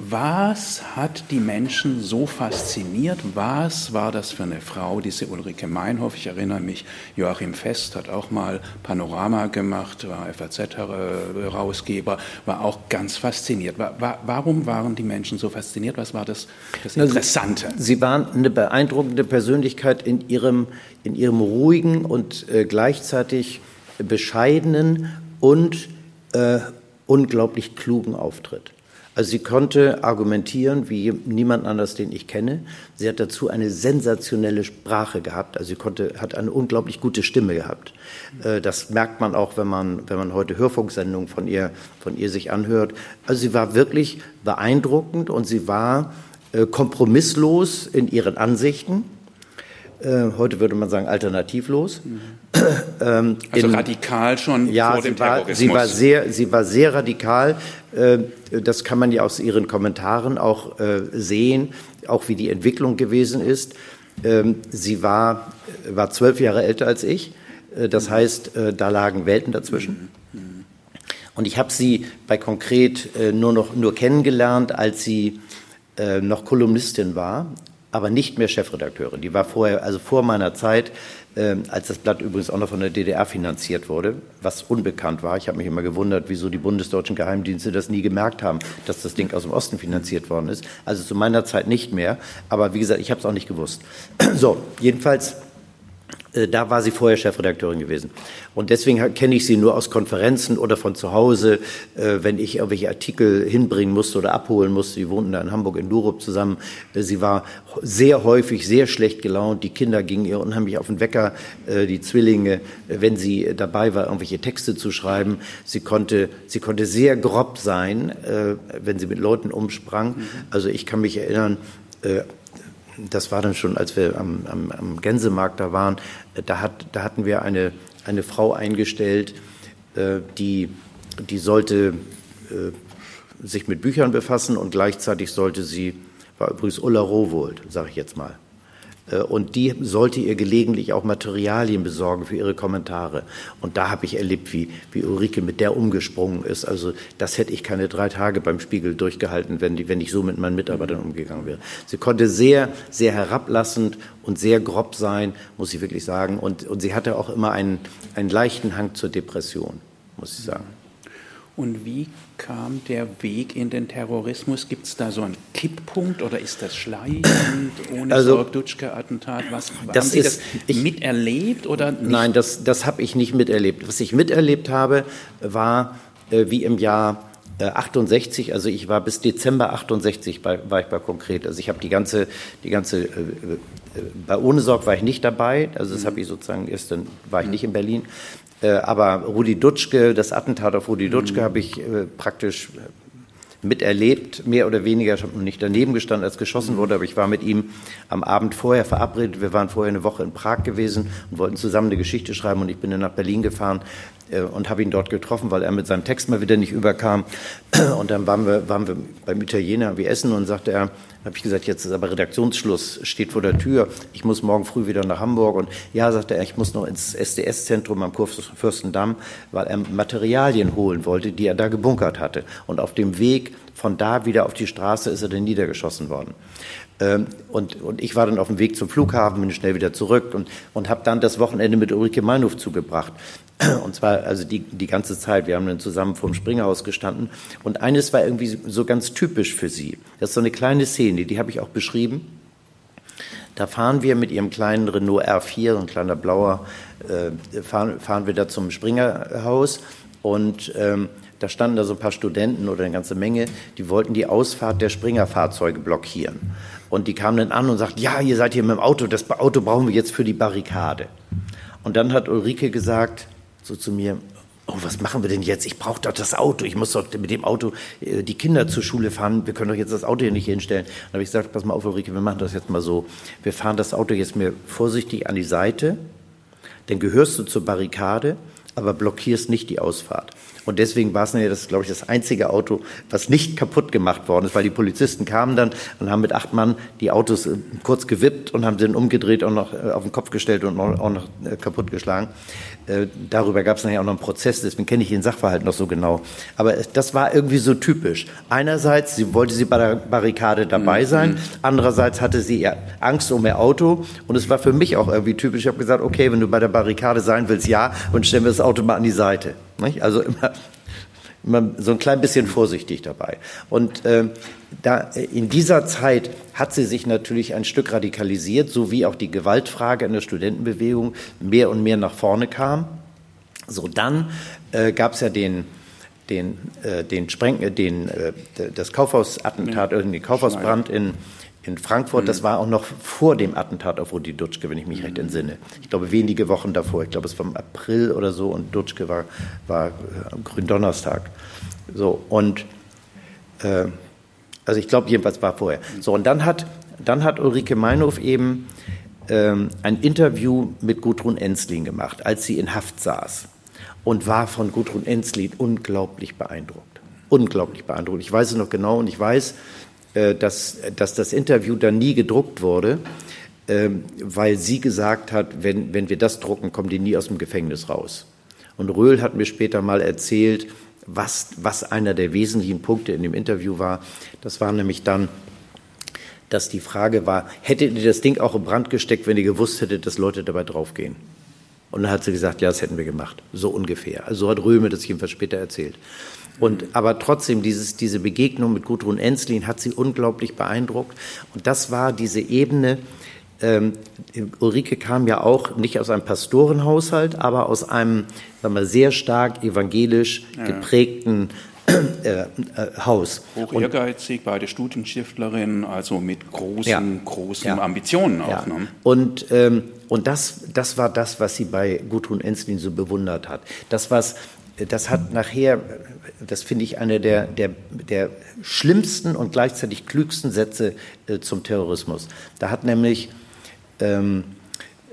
Was hat die Menschen so fasziniert? Was war das für eine Frau, diese Ulrike Meinhoff? Ich erinnere mich, Joachim Fest hat auch mal Panorama gemacht, war FAZ-Herausgeber, war auch ganz fasziniert. Warum waren die Menschen so fasziniert? Was war das, das Interessante? Sie waren eine beeindruckende Persönlichkeit in ihrem, in ihrem ruhigen und äh, gleichzeitig bescheidenen und äh, unglaublich klugen Auftritt. Also sie konnte argumentieren wie niemand anders, den ich kenne. Sie hat dazu eine sensationelle Sprache gehabt. Also sie konnte, hat eine unglaublich gute Stimme gehabt. Äh, das merkt man auch, wenn man, wenn man heute Hörfunksendungen von ihr, von ihr sich anhört. Also sie war wirklich beeindruckend und sie war äh, kompromisslos in ihren Ansichten. Äh, heute würde man sagen alternativlos. Mhm. Ähm, also in, radikal schon ja, vor dem sie war, Terrorismus. Sie war sehr, sie war sehr radikal. Äh, das kann man ja aus ihren Kommentaren auch äh, sehen, auch wie die Entwicklung gewesen ist. Ähm, sie war, war zwölf Jahre älter als ich. Äh, das mhm. heißt, äh, da lagen Welten dazwischen. Mhm. mhm. Und ich habe sie bei konkret äh, nur noch nur kennengelernt, als sie noch Kolumnistin war aber nicht mehr Chefredakteurin. Die war vorher, also vor meiner Zeit, äh, als das Blatt übrigens auch noch von der DDR finanziert wurde, was unbekannt war. Ich habe mich immer gewundert, wieso die bundesdeutschen Geheimdienste das nie gemerkt haben, dass das Ding aus dem Osten finanziert worden ist. Also zu meiner Zeit nicht mehr. Aber wie gesagt, ich habe es auch nicht gewusst. So, jedenfalls da war sie vorher Chefredakteurin gewesen. Und deswegen kenne ich sie nur aus Konferenzen oder von zu Hause, äh, wenn ich irgendwelche Artikel hinbringen musste oder abholen musste. Sie wohnten da in Hamburg in Durup zusammen. Äh, sie war sehr häufig sehr schlecht gelaunt. Die Kinder gingen ihr unheimlich auf den Wecker, die Zwillinge, wenn sie dabei war, irgendwelche Texte zu schreiben. Sie konnte, sie konnte sehr grob sein, wenn sie mit Leuten umsprang. Mhm. Also ich kann mich erinnern, das war dann schon, als wir am, am, am Gänsemarkt da waren, da, hat, da hatten wir eine, eine Frau eingestellt, äh, die, die sollte äh, sich mit Büchern befassen und gleichzeitig sollte sie, war übrigens Ulla Rowold, sage ich jetzt mal, und die sollte ihr gelegentlich auch Materialien besorgen für ihre Kommentare. Und da habe ich erlebt, wie, wie Ulrike mit der umgesprungen ist. Also das hätte ich keine drei Tage beim Spiegel durchgehalten, wenn, die, wenn ich so mit meinen Mitarbeitern umgegangen wäre. Sie konnte sehr, sehr herablassend und sehr grob sein, muss ich wirklich sagen. Und, und sie hatte auch immer einen, einen leichten Hang zur Depression, muss ich sagen. Und wie kam der Weg in den Terrorismus? Gibt es da so einen Kipppunkt oder ist das schleichend ohne also, Sorg-Dutschke-Attentat? Was, das haben ist, das ich, miterlebt oder nicht? Nein, das, das habe ich nicht miterlebt. Was ich miterlebt habe, war äh, wie im Jahr 68, äh, also ich war bis Dezember 68 bei, war ich bei konkret. Also ich habe die ganze, die ganze, äh, äh bei Ohne Sorg war ich nicht dabei, also das mhm. habe ich sozusagen erst dann war ich mhm. nicht in Berlin. Äh, aber Rudi Dutschke, das Attentat auf Rudi Dutschke, mhm. habe ich äh, praktisch äh, miterlebt, mehr oder weniger. Ich habe noch nicht daneben gestanden, als geschossen wurde, aber ich war mit ihm am Abend vorher verabredet. Wir waren vorher eine Woche in Prag gewesen und wollten zusammen eine Geschichte schreiben und ich bin dann nach Berlin gefahren und habe ihn dort getroffen, weil er mit seinem Text mal wieder nicht überkam. Und dann waren wir, waren wir beim Italiener wie essen und sagte er, habe ich gesagt, jetzt ist aber Redaktionsschluss, steht vor der Tür. Ich muss morgen früh wieder nach Hamburg. Und ja, sagte er, ich muss noch ins SDS-Zentrum am Kurfürstendamm, weil er Materialien holen wollte, die er da gebunkert hatte. Und auf dem Weg von da wieder auf die Straße ist er dann niedergeschossen worden. Ähm, und, und ich war dann auf dem Weg zum Flughafen, bin schnell wieder zurück und, und habe dann das Wochenende mit Ulrike Meinhof zugebracht. Und zwar also die, die ganze Zeit. Wir haben dann zusammen vorm Springerhaus gestanden. Und eines war irgendwie so ganz typisch für sie. Das ist so eine kleine Szene, die habe ich auch beschrieben. Da fahren wir mit ihrem kleinen Renault R4, so ein kleiner blauer, äh, fahren, fahren wir da zum Springerhaus und ähm, da standen da so ein paar Studenten oder eine ganze Menge, die wollten die Ausfahrt der Springerfahrzeuge blockieren. Und die kamen dann an und sagten, ja, ihr seid hier mit dem Auto, das Auto brauchen wir jetzt für die Barrikade. Und dann hat Ulrike gesagt, so zu mir, oh, was machen wir denn jetzt? Ich brauche doch das Auto. Ich muss doch mit dem Auto äh, die Kinder zur Schule fahren. Wir können doch jetzt das Auto hier nicht hinstellen. Dann habe ich gesagt, pass mal auf, Ulrike, wir machen das jetzt mal so. Wir fahren das Auto jetzt mir vorsichtig an die Seite, dann gehörst du zur Barrikade, aber blockierst nicht die Ausfahrt. Und deswegen war es das, glaube ich, das einzige Auto, was nicht kaputt gemacht worden ist, weil die Polizisten kamen dann und haben mit acht Mann die Autos äh, kurz gewippt und haben sie dann umgedreht und noch äh, auf den Kopf gestellt und auch noch äh, kaputt geschlagen. Darüber gab es nachher auch noch einen Prozess, deswegen kenne ich den Sachverhalt noch so genau. Aber das war irgendwie so typisch. Einerseits sie, wollte sie bei der Barrikade dabei mhm. sein, andererseits hatte sie Angst um ihr Auto und es war für mich auch irgendwie typisch. Ich habe gesagt, okay, wenn du bei der Barrikade sein willst, ja, und stellen wir das Auto mal an die Seite. Also immer, immer so ein klein bisschen vorsichtig dabei. Und äh, da, in dieser Zeit hat sie sich natürlich ein Stück radikalisiert, so wie auch die Gewaltfrage in der Studentenbewegung mehr und mehr nach vorne kam. So, dann äh, gab es ja den, den, äh, den Spreng, äh, den, äh, das Kaufhausattentat, ja. den Kaufhausbrand in, in Frankfurt. Das mhm. war auch noch vor dem Attentat auf Rudi Dutschke, wenn ich mich recht entsinne. Ich glaube, wenige Wochen davor. Ich glaube, es war im April oder so und Dutschke war, war am äh, Gründonnerstag. So, und äh, also ich glaube, jedenfalls war vorher. So, und dann hat, dann hat Ulrike Meinhof eben ähm, ein Interview mit Gudrun Ensslin gemacht, als sie in Haft saß und war von Gudrun Ensslin unglaublich beeindruckt. Unglaublich beeindruckt. Ich weiß es noch genau und ich weiß, äh, dass, dass das Interview dann nie gedruckt wurde, ähm, weil sie gesagt hat, wenn, wenn wir das drucken, kommen die nie aus dem Gefängnis raus. Und Röhl hat mir später mal erzählt, was, was einer der wesentlichen Punkte in dem Interview war. Das war nämlich dann, dass die Frage war, hättet ihr das Ding auch in Brand gesteckt, wenn ihr gewusst hättet, dass Leute dabei draufgehen? Und dann hat sie gesagt, ja, das hätten wir gemacht. So ungefähr. Also so hat Röhl das jedenfalls später erzählt. Und, aber trotzdem, dieses, diese Begegnung mit Gudrun Enslin hat sie unglaublich beeindruckt. Und das war diese Ebene, ähm, Ulrike kam ja auch nicht aus einem Pastorenhaushalt, aber aus einem sagen wir, sehr stark evangelisch geprägten äh, äh, Haus. Hoch ehrgeizig, beide Studienschiftlerinnen, also mit großen, ja. großen ja. Ambitionen auch. Ne? Und, ähm, und das, das war das, was sie bei Gudrun Enslin so bewundert hat. Das, was das hat nachher, das finde ich einer der, der, der schlimmsten und gleichzeitig klügsten Sätze äh, zum Terrorismus. Da hat nämlich ähm,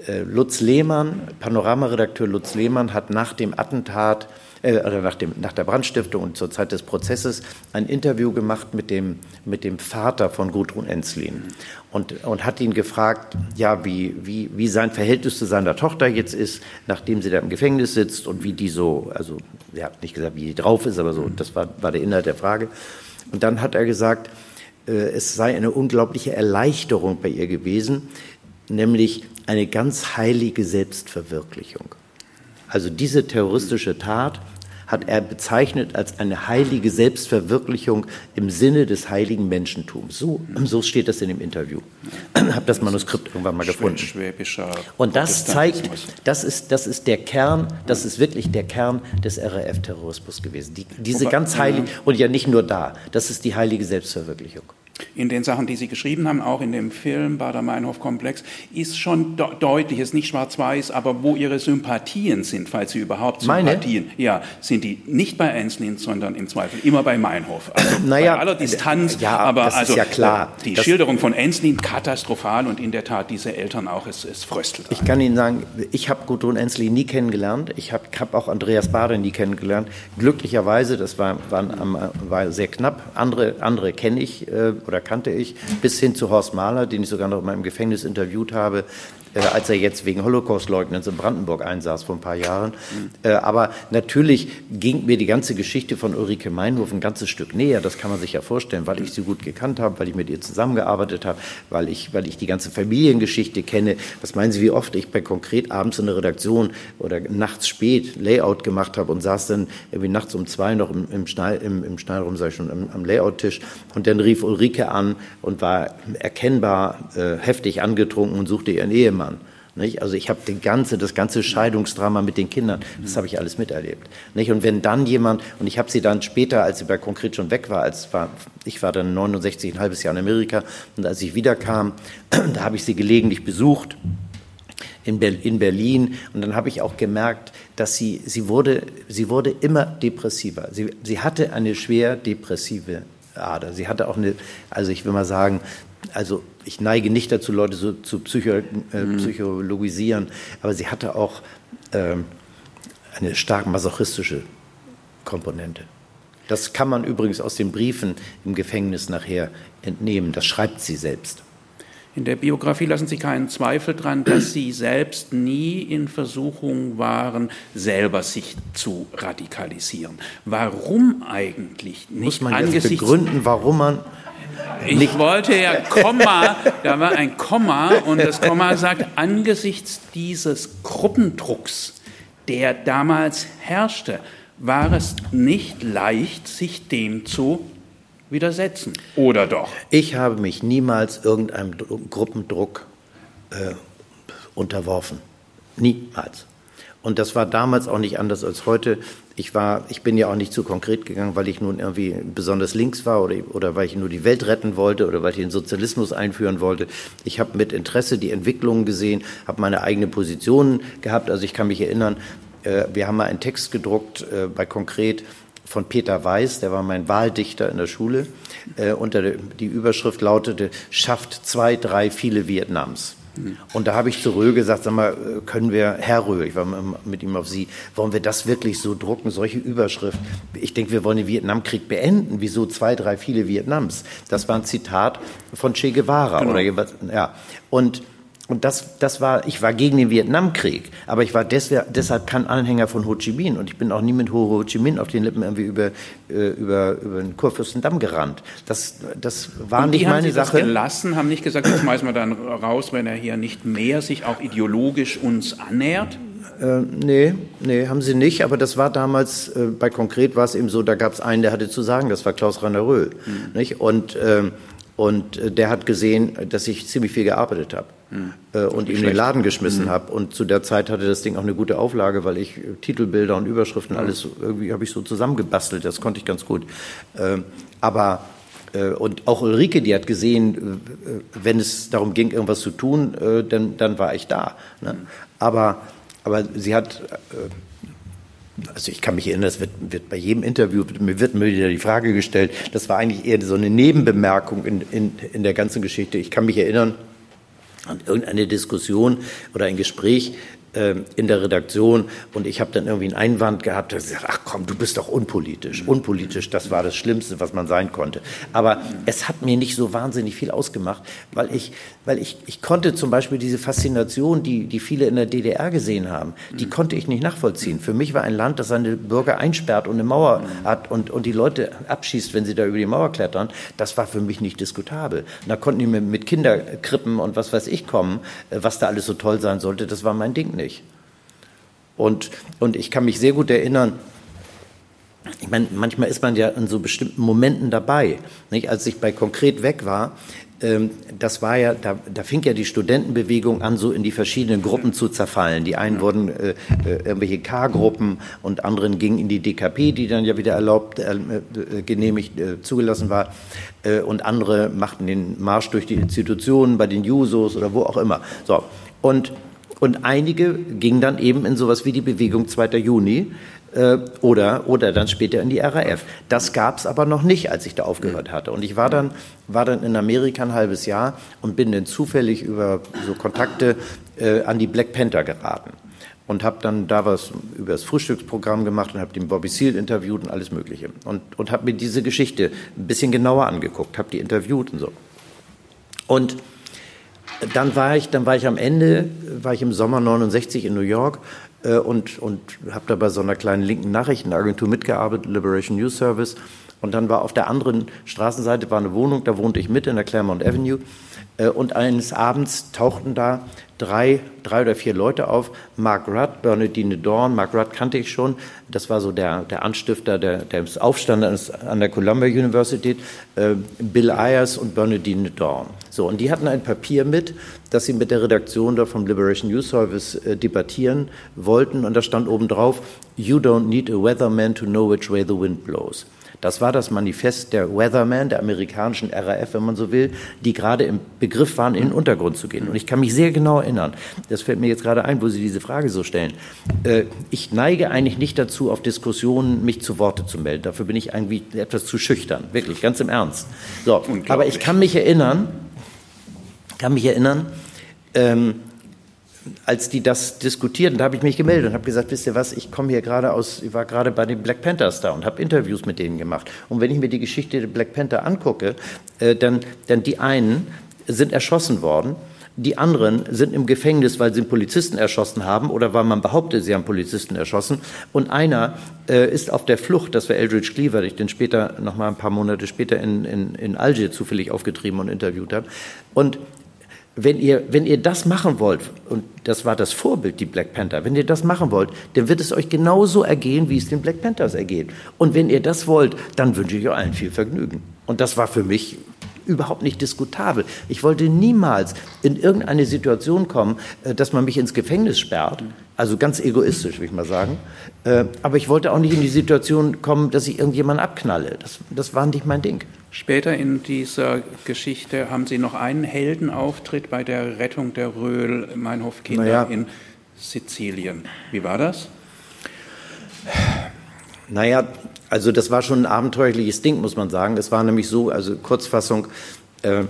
äh, Lutz Lehmann, Panoramaredakteur Lutz Lehmann, hat nach dem Attentat äh, oder nach, dem, nach der Brandstiftung und zur Zeit des Prozesses ein Interview gemacht mit dem, mit dem Vater von Gudrun Enzlin und, und hat ihn gefragt, ja, wie, wie, wie sein Verhältnis zu seiner Tochter jetzt ist, nachdem sie da im Gefängnis sitzt und wie die so, also er hat nicht gesagt, wie die drauf ist, aber so, das war, war der Inhalt der Frage. Und dann hat er gesagt, äh, es sei eine unglaubliche Erleichterung bei ihr gewesen, nämlich eine ganz heilige Selbstverwirklichung. Also diese terroristische Tat hat er bezeichnet als eine heilige Selbstverwirklichung im Sinne des heiligen Menschentums. So, so steht das in dem Interview. Ich habe das Manuskript irgendwann mal gefunden. Und das zeigt, das ist, das ist der Kern, das ist wirklich der Kern des RAF-Terrorismus gewesen. Die, diese ganz heilige, und ja nicht nur da, das ist die heilige Selbstverwirklichung in den Sachen, die Sie geschrieben haben, auch in dem Film Bader-Meinhof-Komplex, ist schon de deutlich, ist nicht schwarz-weiß, aber wo Ihre Sympathien sind, falls Sie überhaupt Sympathien, Meine? ja, sind die nicht bei Enslin, sondern im Zweifel immer bei Meinhof. Also naja, bei aller Distanz, ja, aber also, ist ja klar. Die das Schilderung von Enslin katastrophal und in der Tat diese Eltern auch, es, es fröstelt. Ich kann Ihnen sagen, ich habe Gudrun Enslin nie kennengelernt, ich habe hab auch Andreas Bader nie kennengelernt. Glücklicherweise, das war, war, war sehr knapp, andere, andere kenne ich, äh, oder kannte ich, bis hin zu Horst Mahler, den ich sogar noch mal im Gefängnis interviewt habe, äh, als er jetzt wegen Holocaust-Leugnens in Brandenburg einsaß vor ein paar Jahren. Mhm. Äh, aber natürlich ging mir die ganze Geschichte von Ulrike Meinhof ein ganzes Stück näher. Das kann man sich ja vorstellen, weil ich sie gut gekannt habe, weil ich mit ihr zusammengearbeitet habe, weil ich, weil ich die ganze Familiengeschichte kenne. Was meinen Sie, wie oft ich bei konkret abends in der Redaktion oder nachts spät Layout gemacht habe und saß dann irgendwie nachts um zwei noch im, im, Schnall, im, im Schnallraum, sag ich schon, am, am Layout-Tisch und dann rief Ulrike an und war erkennbar äh, heftig angetrunken und suchte ihren Ehemann. Mann. Nicht? Also ich habe ganze, das ganze Scheidungsdrama mit den Kindern, das habe ich alles miterlebt. Nicht? Und wenn dann jemand, und ich habe sie dann später, als sie bei Konkret schon weg war, als war, ich war dann 69, ein halbes Jahr in Amerika, und als ich wiederkam, da habe ich sie gelegentlich besucht in, Berlin, und dann habe ich auch gemerkt, dass sie, sie wurde, sie wurde immer depressiver. Sie, sie hatte eine schwer depressive Ader. Sie hatte auch eine, also ich will mal sagen, also ich neige nicht dazu, Leute so zu psycho, äh, mhm. psychologisieren, aber sie hatte auch äh, eine stark masochistische Komponente. Das kann man übrigens aus den Briefen im Gefängnis nachher entnehmen. Das schreibt sie selbst. In der Biografie lassen Sie keinen Zweifel dran, dass Sie selbst nie in Versuchung waren, selber sich zu radikalisieren. Warum eigentlich nicht? Muss man jetzt begründen, warum man ich wollte ja Komma, da war ein Komma und das Komma sagt, angesichts dieses Gruppendrucks, der damals herrschte, war es nicht leicht, sich dem zu widersetzen. Oder doch? Ich habe mich niemals irgendeinem Gruppendruck äh, unterworfen. Niemals. Und das war damals auch nicht anders als heute. Ich war, ich bin ja auch nicht zu konkret gegangen, weil ich nun irgendwie besonders links war oder, oder weil ich nur die Welt retten wollte oder weil ich den Sozialismus einführen wollte. Ich habe mit Interesse die Entwicklungen gesehen, habe meine eigene Position gehabt. Also ich kann mich erinnern, äh, wir haben mal einen Text gedruckt äh, bei Konkret von Peter Weiß, der war mein Wahldichter in der Schule. Äh, unter die Überschrift lautete Schafft zwei, drei, viele Vietnams. Und da habe ich zu Röhl gesagt, sag mal, können wir, Herr Röhl, ich war mit ihm auf Sie, wollen wir das wirklich so drucken, solche Überschrift? Ich denke, wir wollen den Vietnamkrieg beenden. Wieso zwei, drei, viele Vietnams? Das war ein Zitat von Che Guevara. Genau. Oder, ja. Und und das, das war, ich war gegen den Vietnamkrieg, aber ich war deshalb, deshalb kein Anhänger von Ho Chi Minh und ich bin auch nie mit Ho, Ho Chi Minh auf den Lippen irgendwie über, äh, über, über den Kurfürstendamm gerannt. Das, das war und nicht meine haben Sie Sache. Das gelassen, haben nicht gesagt, das schmeißen wir dann raus, wenn er hier nicht mehr sich auch ideologisch uns annähert? Äh, nee, nee, haben sie nicht. Aber das war damals, äh, bei Konkret war es eben so, da gab es einen, der hatte zu sagen, das war Klaus Rainer Röhl. Mhm. Nicht? Und, ähm, und äh, der hat gesehen, dass ich ziemlich viel gearbeitet habe äh, und ihm den Laden geschmissen mhm. habe. Und zu der Zeit hatte das Ding auch eine gute Auflage, weil ich äh, Titelbilder und Überschriften, mhm. alles irgendwie habe ich so zusammengebastelt. Das konnte ich ganz gut. Äh, aber äh, und auch Ulrike, die hat gesehen, äh, wenn es darum ging, irgendwas zu tun, dann, dann war ich da. Ne? Aber, aber sie hat also ich kann mich erinnern, es wird, wird, bei jedem Interview, mir wird mir wieder die Frage gestellt, das war eigentlich eher so eine Nebenbemerkung in, in, in der ganzen Geschichte. Ich kann mich erinnern an irgendeine Diskussion oder ein Gespräch ähm, in der Redaktion und ich habe dann irgendwie einen Einwand gehabt, der gesagt, ach komm, du bist doch unpolitisch. Unpolitisch, das war das Schlimmste, was man sein konnte. Aber es hat mir nicht so wahnsinnig viel ausgemacht, weil ich, weil ich, ich konnte zum Beispiel diese Faszination, die, die viele in der DDR gesehen haben, die konnte ich nicht nachvollziehen. Für mich war ein Land, das seine Bürger einsperrt und eine Mauer hat und, und die Leute abschießt, wenn sie da über die Mauer klettern, das war für mich nicht diskutabel. Und da konnten die mit Kinderkrippen und was weiß ich kommen, äh, was da alles so toll sein sollte, das war mein Ding nicht. Und, und ich kann mich sehr gut erinnern, ich meine, manchmal ist man ja in so bestimmten Momenten dabei. Nicht? Als ich bei Konkret weg war, das war ja, da, da fing ja die Studentenbewegung an, so in die verschiedenen Gruppen zu zerfallen. Die einen wurden äh, äh, irgendwelche K-Gruppen und anderen gingen in die DKP, die dann ja wieder erlaubt, äh, äh genehmigt, äh, zugelassen war. Äh, und andere machten den Marsch durch die Institutionen bei den Jusos oder wo auch immer. So. Und und einige gingen dann eben in sowas wie die Bewegung 2. Juni äh, oder, oder dann später in die RAF. Das gab es aber noch nicht, als ich da aufgehört hatte. Und ich war dann, war dann in Amerika ein halbes Jahr und bin dann zufällig über so Kontakte äh, an die Black Panther geraten. Und habe dann da was über das Frühstücksprogramm gemacht und habe den Bobby Seale interviewt und alles Mögliche. Und, und habe mir diese Geschichte ein bisschen genauer angeguckt, habe die interviewt und so. Und dann war ich, dann war ich am Ende, war ich im Sommer 69 in New York äh, und, und habe da bei so einer kleinen linken Nachrichtenagentur mitgearbeitet, Liberation News Service. Und dann war auf der anderen Straßenseite war eine Wohnung, da wohnte ich mit in der Claremont Avenue. Äh, und eines Abends tauchten da drei, drei oder vier Leute auf. Mark Rudd, Bernadine Dorn. Mark Rudd kannte ich schon. Das war so der, der Anstifter der, des Aufstandes an der Columbia University. Äh, Bill Ayers und Bernadine Dorn. So, und die hatten ein Papier mit, das sie mit der Redaktion da vom Liberation News Service äh, debattieren wollten. Und da stand oben drauf, You don't need a weatherman to know which way the wind blows. Das war das Manifest der Weatherman, der amerikanischen RAF, wenn man so will, die gerade im Begriff waren, in den Untergrund zu gehen. Und ich kann mich sehr genau erinnern, das fällt mir jetzt gerade ein, wo Sie diese Frage so stellen. Äh, ich neige eigentlich nicht dazu, auf Diskussionen mich zu Worte zu melden. Dafür bin ich irgendwie etwas zu schüchtern, wirklich, ganz im Ernst. So, aber ich kann mich erinnern, kann mich erinnern, ähm, als die das diskutierten, da habe ich mich gemeldet und habe gesagt, wisst ihr was, ich komme hier gerade aus, ich war gerade bei den Black Panthers da und habe Interviews mit denen gemacht. Und wenn ich mir die Geschichte der Black Panther angucke, äh, dann, dann die einen sind erschossen worden, die anderen sind im Gefängnis, weil sie einen Polizisten erschossen haben oder weil man behauptet, sie haben Polizisten erschossen. Und einer äh, ist auf der Flucht, das war Eldridge Cleaver, den ich den später, noch mal ein paar Monate später in, in, in Algier zufällig aufgetrieben und interviewt habe. Und wenn ihr, wenn ihr das machen wollt, und das war das Vorbild, die Black Panther, wenn ihr das machen wollt, dann wird es euch genauso ergehen, wie es den Black Panthers ergeht. Und wenn ihr das wollt, dann wünsche ich euch allen viel Vergnügen. Und das war für mich überhaupt nicht diskutabel. Ich wollte niemals in irgendeine Situation kommen, äh, dass man mich ins Gefängnis sperrt. Also ganz egoistisch, will ich mal sagen. Äh, aber ich wollte auch nicht in die Situation kommen, dass ich irgendjemanden abknalle. Das, das war nicht mein Ding. Später in dieser Geschichte haben Sie noch einen Heldenauftritt bei der Rettung der Röhl-Meinhof-Kinder naja. in Sizilien. Wie war das? Naja, also das war schon ein abenteuerliches Ding, muss man sagen. Es war nämlich so, also Kurzfassung, äh,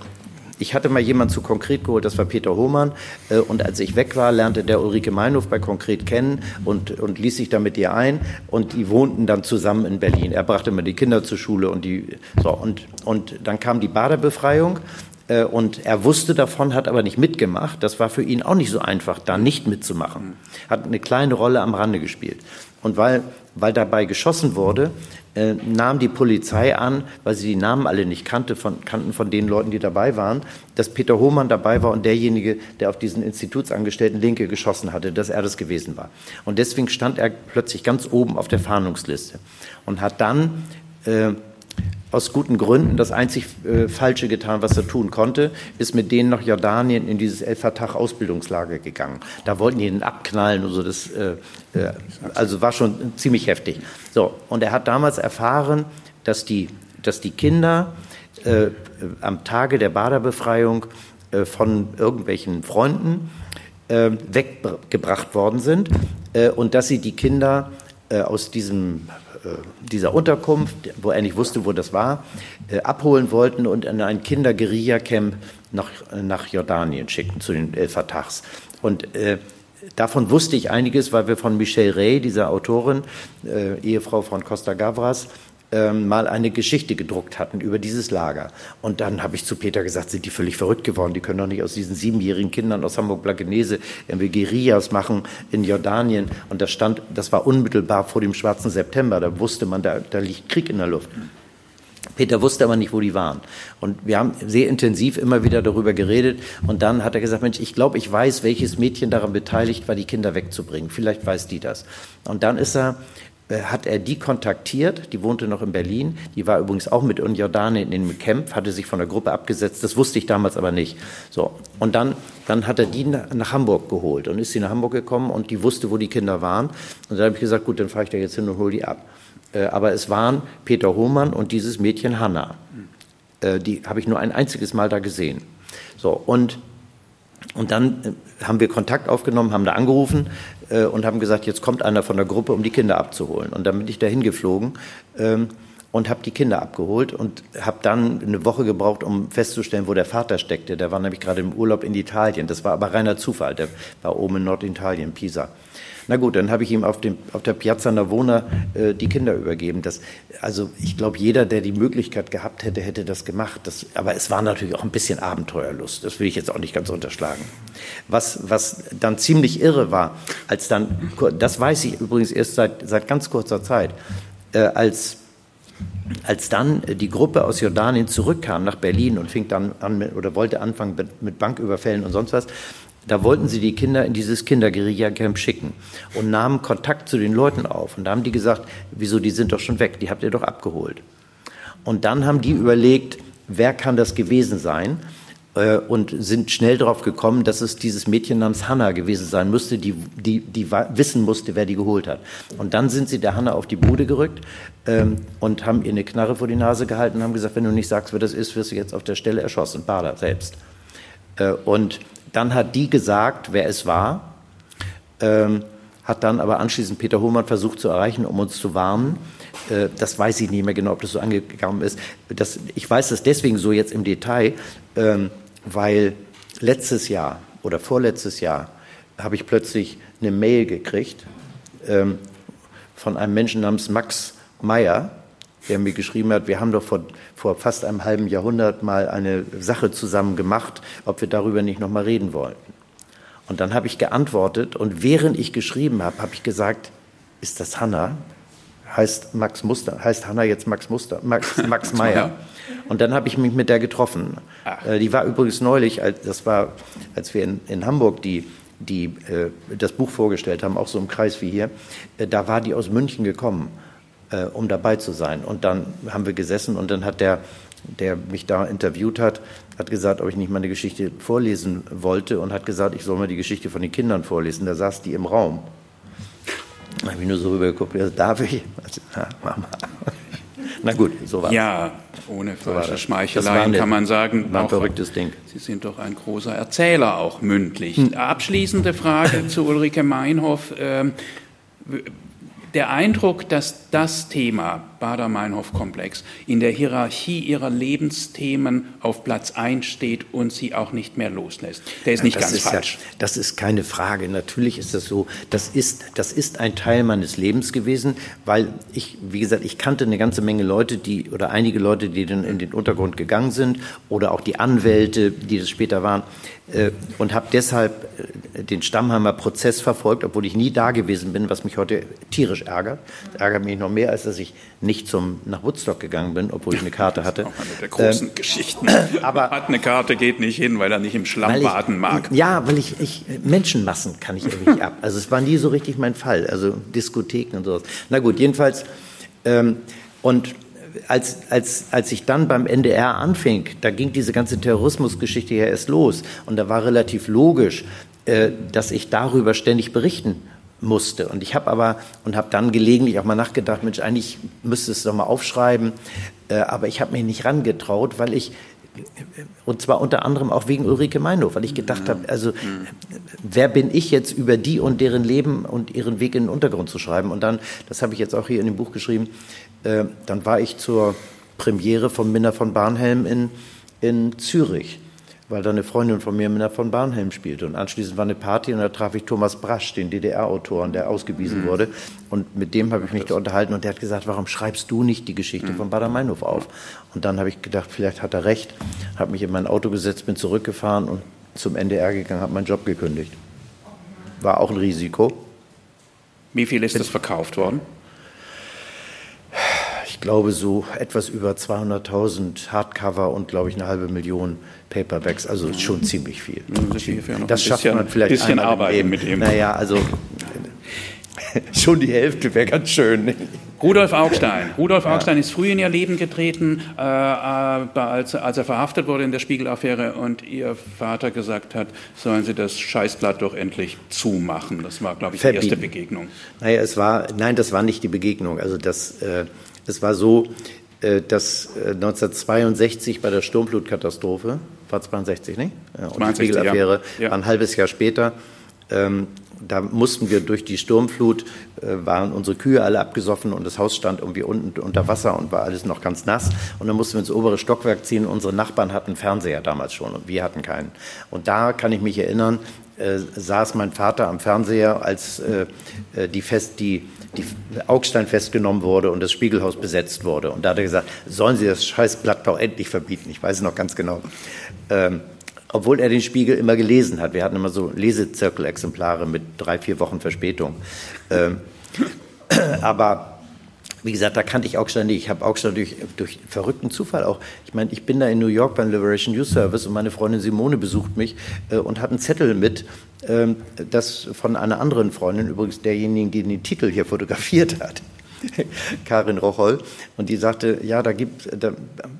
ich hatte mal jemanden zu Konkret geholt, das war Peter Hohmann. Äh, und als ich weg war, lernte der Ulrike Meinhof bei Konkret kennen und, und ließ sich da mit ihr ein. Und die wohnten dann zusammen in Berlin. Er brachte immer die Kinder zur Schule und die, so. Und, und dann kam die Baderbefreiung. Äh, und er wusste davon, hat aber nicht mitgemacht. Das war für ihn auch nicht so einfach, da nicht mitzumachen. Hat eine kleine Rolle am Rande gespielt. Und weil, weil dabei geschossen wurde, äh, nahm die Polizei an, weil sie die Namen alle nicht kannte von, kannten von den Leuten, die dabei waren, dass Peter Hohmann dabei war und derjenige, der auf diesen Institutsangestellten Linke geschossen hatte, dass er das gewesen war. Und deswegen stand er plötzlich ganz oben auf der Fahndungsliste und hat dann äh, aus guten Gründen das einzig äh, Falsche getan, was er tun konnte, ist mit denen nach Jordanien in dieses El Fatah-Ausbildungslager gegangen. Da wollten die ihn abknallen und so. Das, äh, äh, also war schon ziemlich heftig. So, und er hat damals erfahren, dass die, dass die Kinder äh, am Tage der Baderbefreiung äh, von irgendwelchen Freunden äh, weggebracht worden sind und dass sie die Kinder aus diesem, dieser Unterkunft, wo er nicht wusste, wo das war, äh, abholen wollten und in ein Kinder-Guerilla-Camp nach, nach Jordanien schickten zu den El Fatahs. Und äh, davon wusste ich einiges, weil wir von Michelle Ray, dieser Autorin, äh, Ehefrau von Costa Gavras, ähm, mal eine Geschichte gedruckt hatten über dieses Lager. Und dann habe ich zu Peter gesagt, sind die völlig verrückt geworden? Die können doch nicht aus diesen siebenjährigen Kindern aus Hamburg-Blankenese irgendwie Guerillas machen in Jordanien. Und das stand, das war unmittelbar vor dem schwarzen September. Da wusste man, da, da liegt Krieg in der Luft. Peter wusste aber nicht, wo die waren. Und wir haben sehr intensiv immer wieder darüber geredet. Und dann hat er gesagt, Mensch, ich glaube, ich weiß, welches Mädchen daran beteiligt war, die Kinder wegzubringen. Vielleicht weiß die das. Und dann ist er hat er die kontaktiert, die wohnte noch in Berlin, die war übrigens auch mit in Jordanien in dem Camp, hatte sich von der Gruppe abgesetzt, das wusste ich damals aber nicht. So, und dann, dann hat er die nach Hamburg geholt und ist sie nach Hamburg gekommen und die wusste, wo die Kinder waren. Und dann habe ich gesagt, gut, dann fahre ich da jetzt hin und hole die ab. Äh, aber es waren Peter Hohmann und dieses Mädchen Hanna. Äh, die habe ich nur ein einziges Mal da gesehen. So, und und dann äh, haben wir Kontakt aufgenommen, haben da angerufen äh, und haben gesagt, jetzt kommt einer von der Gruppe, um die Kinder abzuholen. Und dann bin ich da hingeflogen ähm, und habe die Kinder abgeholt und habe dann eine Woche gebraucht, um festzustellen, wo der Vater steckte. Der war nämlich gerade im Urlaub in Italien. Das war aber reiner Zufall. Der war oben in Norditalien, Pisa. Na gut, dann habe ich ihm auf, dem, auf der Piazza Navona äh, die Kinder übergeben. Das, also ich glaube, jeder, der die Möglichkeit gehabt hätte, hätte das gemacht. Das, aber es war natürlich auch ein bisschen Abenteuerlust. Das will ich jetzt auch nicht ganz unterschlagen. Was, was dann ziemlich irre war, als dann, das weiß ich übrigens erst seit, seit ganz kurzer Zeit, äh, als als dann die Gruppe aus Jordanien zurückkam nach Berlin und fing dann an mit, oder wollte anfangen mit Banküberfällen und sonst was, da wollten sie die Kinder in dieses Kinderguerilla-Camp schicken und nahmen Kontakt zu den Leuten auf. Und da haben die gesagt, wieso, die sind doch schon weg, die habt ihr doch abgeholt. Und dann haben die überlegt, wer kann das gewesen sein? Äh, und sind schnell darauf gekommen, dass es dieses Mädchen namens Hanna gewesen sein müsste, die, die, die wissen musste, wer die geholt hat. Und dann sind sie der Hanna auf die Bude gerückt ähm, und haben ihr eine Knarre vor die Nase gehalten und haben gesagt, wenn du nicht sagst, wer das ist, wirst du jetzt auf der Stelle erschossen. Bader selbst. Äh, und dann hat die gesagt, wer es war, ähm, hat dann aber anschließend Peter Hohmann versucht zu erreichen, um uns zu warnen. Äh, das weiß ich nicht mehr genau, ob das so angegangen ist. Das, ich weiß das deswegen so jetzt im Detail, ähm, weil letztes Jahr oder vorletztes Jahr habe ich plötzlich eine Mail gekriegt ähm, von einem Menschen namens Max Meyer, der mir geschrieben hat, wir haben doch vor, vor fast einem halben Jahrhundert mal eine Sache zusammen gemacht, ob wir darüber nicht noch mal reden wollten. Und dann habe ich geantwortet und während ich geschrieben habe, habe ich gesagt, ist das Hanna? Heißt Max Muster, heißt Hanna jetzt Max Muster, Max, Max Meyer. Und dann habe ich mich mit der getroffen. Ach. Äh, die war übrigens neulich, das war, als wir in, in Hamburg die die äh, das Buch vorgestellt haben, auch so im Kreis wie hier, äh, da war die aus München gekommen äh, um dabei zu sein. Und dann haben wir gesessen und dann hat der, der mich da interviewt hat, hat gesagt, ob ich nicht meine Geschichte vorlesen wollte und hat gesagt, ich soll mal die Geschichte von den Kindern vorlesen. Da saß die im Raum. Da habe ich nur so rübergeguckt, also, darf ich? Also, na, Mama. Na gut, so war Ja, ohne falsche so Schmeicheleien kann man sagen, war ein verrücktes Ding. Sie sind doch ein großer Erzähler, auch mündlich. Hm. Abschließende Frage zu Ulrike Meinhoff. Ähm, der Eindruck, dass das Thema Bader-Meinhof-Komplex in der Hierarchie ihrer Lebensthemen auf Platz 1 steht und sie auch nicht mehr loslässt. Der ist nicht das ganz ist falsch. Ja, das ist keine Frage. Natürlich ist das so. Das ist, das ist ein Teil meines Lebens gewesen, weil ich, wie gesagt, ich kannte eine ganze Menge Leute, die, oder einige Leute, die dann in den Untergrund gegangen sind, oder auch die Anwälte, die das später waren, äh, und habe deshalb äh, den Stammheimer Prozess verfolgt, obwohl ich nie da gewesen bin, was mich heute tierisch ärgert. Das ärgert mich noch mehr, als dass ich nicht zum, nach Woodstock gegangen bin, obwohl ich eine Karte hatte. Das ist auch eine der großen ähm, Geschichten. Aber hat eine Karte, geht nicht hin, weil er nicht im Schlamm baden mag. Ja, weil ich, ich Menschenmassen kann ich irgendwie nicht ab. Also es war nie so richtig mein Fall. Also Diskotheken und sowas. Na gut, jedenfalls ähm, und als, als, als ich dann beim NDR anfing, da ging diese ganze Terrorismusgeschichte ja erst los. Und da war relativ logisch, äh, dass ich darüber ständig berichten musste. Und ich habe aber und habe dann gelegentlich auch mal nachgedacht, Mensch, eigentlich müsste es doch mal aufschreiben. Äh, aber ich habe mich nicht rangetraut, weil ich und zwar unter anderem auch wegen Ulrike Meinhof, weil ich gedacht habe, also wer bin ich jetzt über die und deren Leben und ihren Weg in den Untergrund zu schreiben? Und dann, das habe ich jetzt auch hier in dem Buch geschrieben, äh, dann war ich zur Premiere von Minna von Barnhelm in, in Zürich weil da eine Freundin von mir Minna von Barnhelm spielte. Und anschließend war eine Party und da traf ich Thomas Brasch, den DDR-Autoren, der ausgewiesen mhm. wurde. Und mit dem habe ich mich da unterhalten und der hat gesagt, warum schreibst du nicht die Geschichte mhm. von Bader-Meinhof auf? Und dann habe ich gedacht, vielleicht hat er recht, habe mich in mein Auto gesetzt, bin zurückgefahren und zum NDR gegangen, habe meinen Job gekündigt. War auch ein Risiko. Wie viel ist das verkauft worden? Ich glaube so etwas über 200.000 Hardcover und glaube ich eine halbe Million Paperbacks, also schon ziemlich viel. Das schafft bisschen, man vielleicht bisschen Arbeit mit ihm. Naja, also schon die Hälfte wäre ganz schön. Rudolf Augstein. Rudolf Augstein ist früh in ihr Leben getreten, äh, als, als, er verhaftet wurde in der Spiegelaffäre und ihr Vater gesagt hat, sollen Sie das Scheißblatt doch endlich zumachen. Das war, glaube ich, die erste Begegnung. Naja, es war, nein, das war nicht die Begegnung. Also das, äh, das war so, äh, dass 1962 äh, bei der Sturmflutkatastrophe, war 62, nicht? Und 62, die Spiegelaffäre ja. Ja. war ein halbes Jahr später. Ähm, da mussten wir durch die Sturmflut, äh, waren unsere Kühe alle abgesoffen und das Haus stand irgendwie unten unter Wasser und war alles noch ganz nass. Und dann mussten wir ins obere Stockwerk ziehen. Unsere Nachbarn hatten Fernseher damals schon und wir hatten keinen. Und da kann ich mich erinnern, äh, saß mein Vater am Fernseher, als äh, äh die, Fest, die die Augstein festgenommen wurde und das Spiegelhaus besetzt wurde. Und da hat er gesagt, sollen Sie das scheiß Blatt doch endlich verbieten. Ich weiß es noch ganz genau. Ähm, obwohl er den Spiegel immer gelesen hat. Wir hatten immer so Lesezirkelexemplare mit drei, vier Wochen Verspätung. Ähm, aber wie gesagt, da kannte ich Augstein nicht. Ich habe Augstein durch, durch verrückten Zufall auch. Ich meine, ich bin da in New York beim Liberation News Service und meine Freundin Simone besucht mich äh, und hat einen Zettel mit, äh, das von einer anderen Freundin, übrigens derjenigen, die den Titel hier fotografiert hat. Karin Rocholl und die sagte, ja, da gibt, da,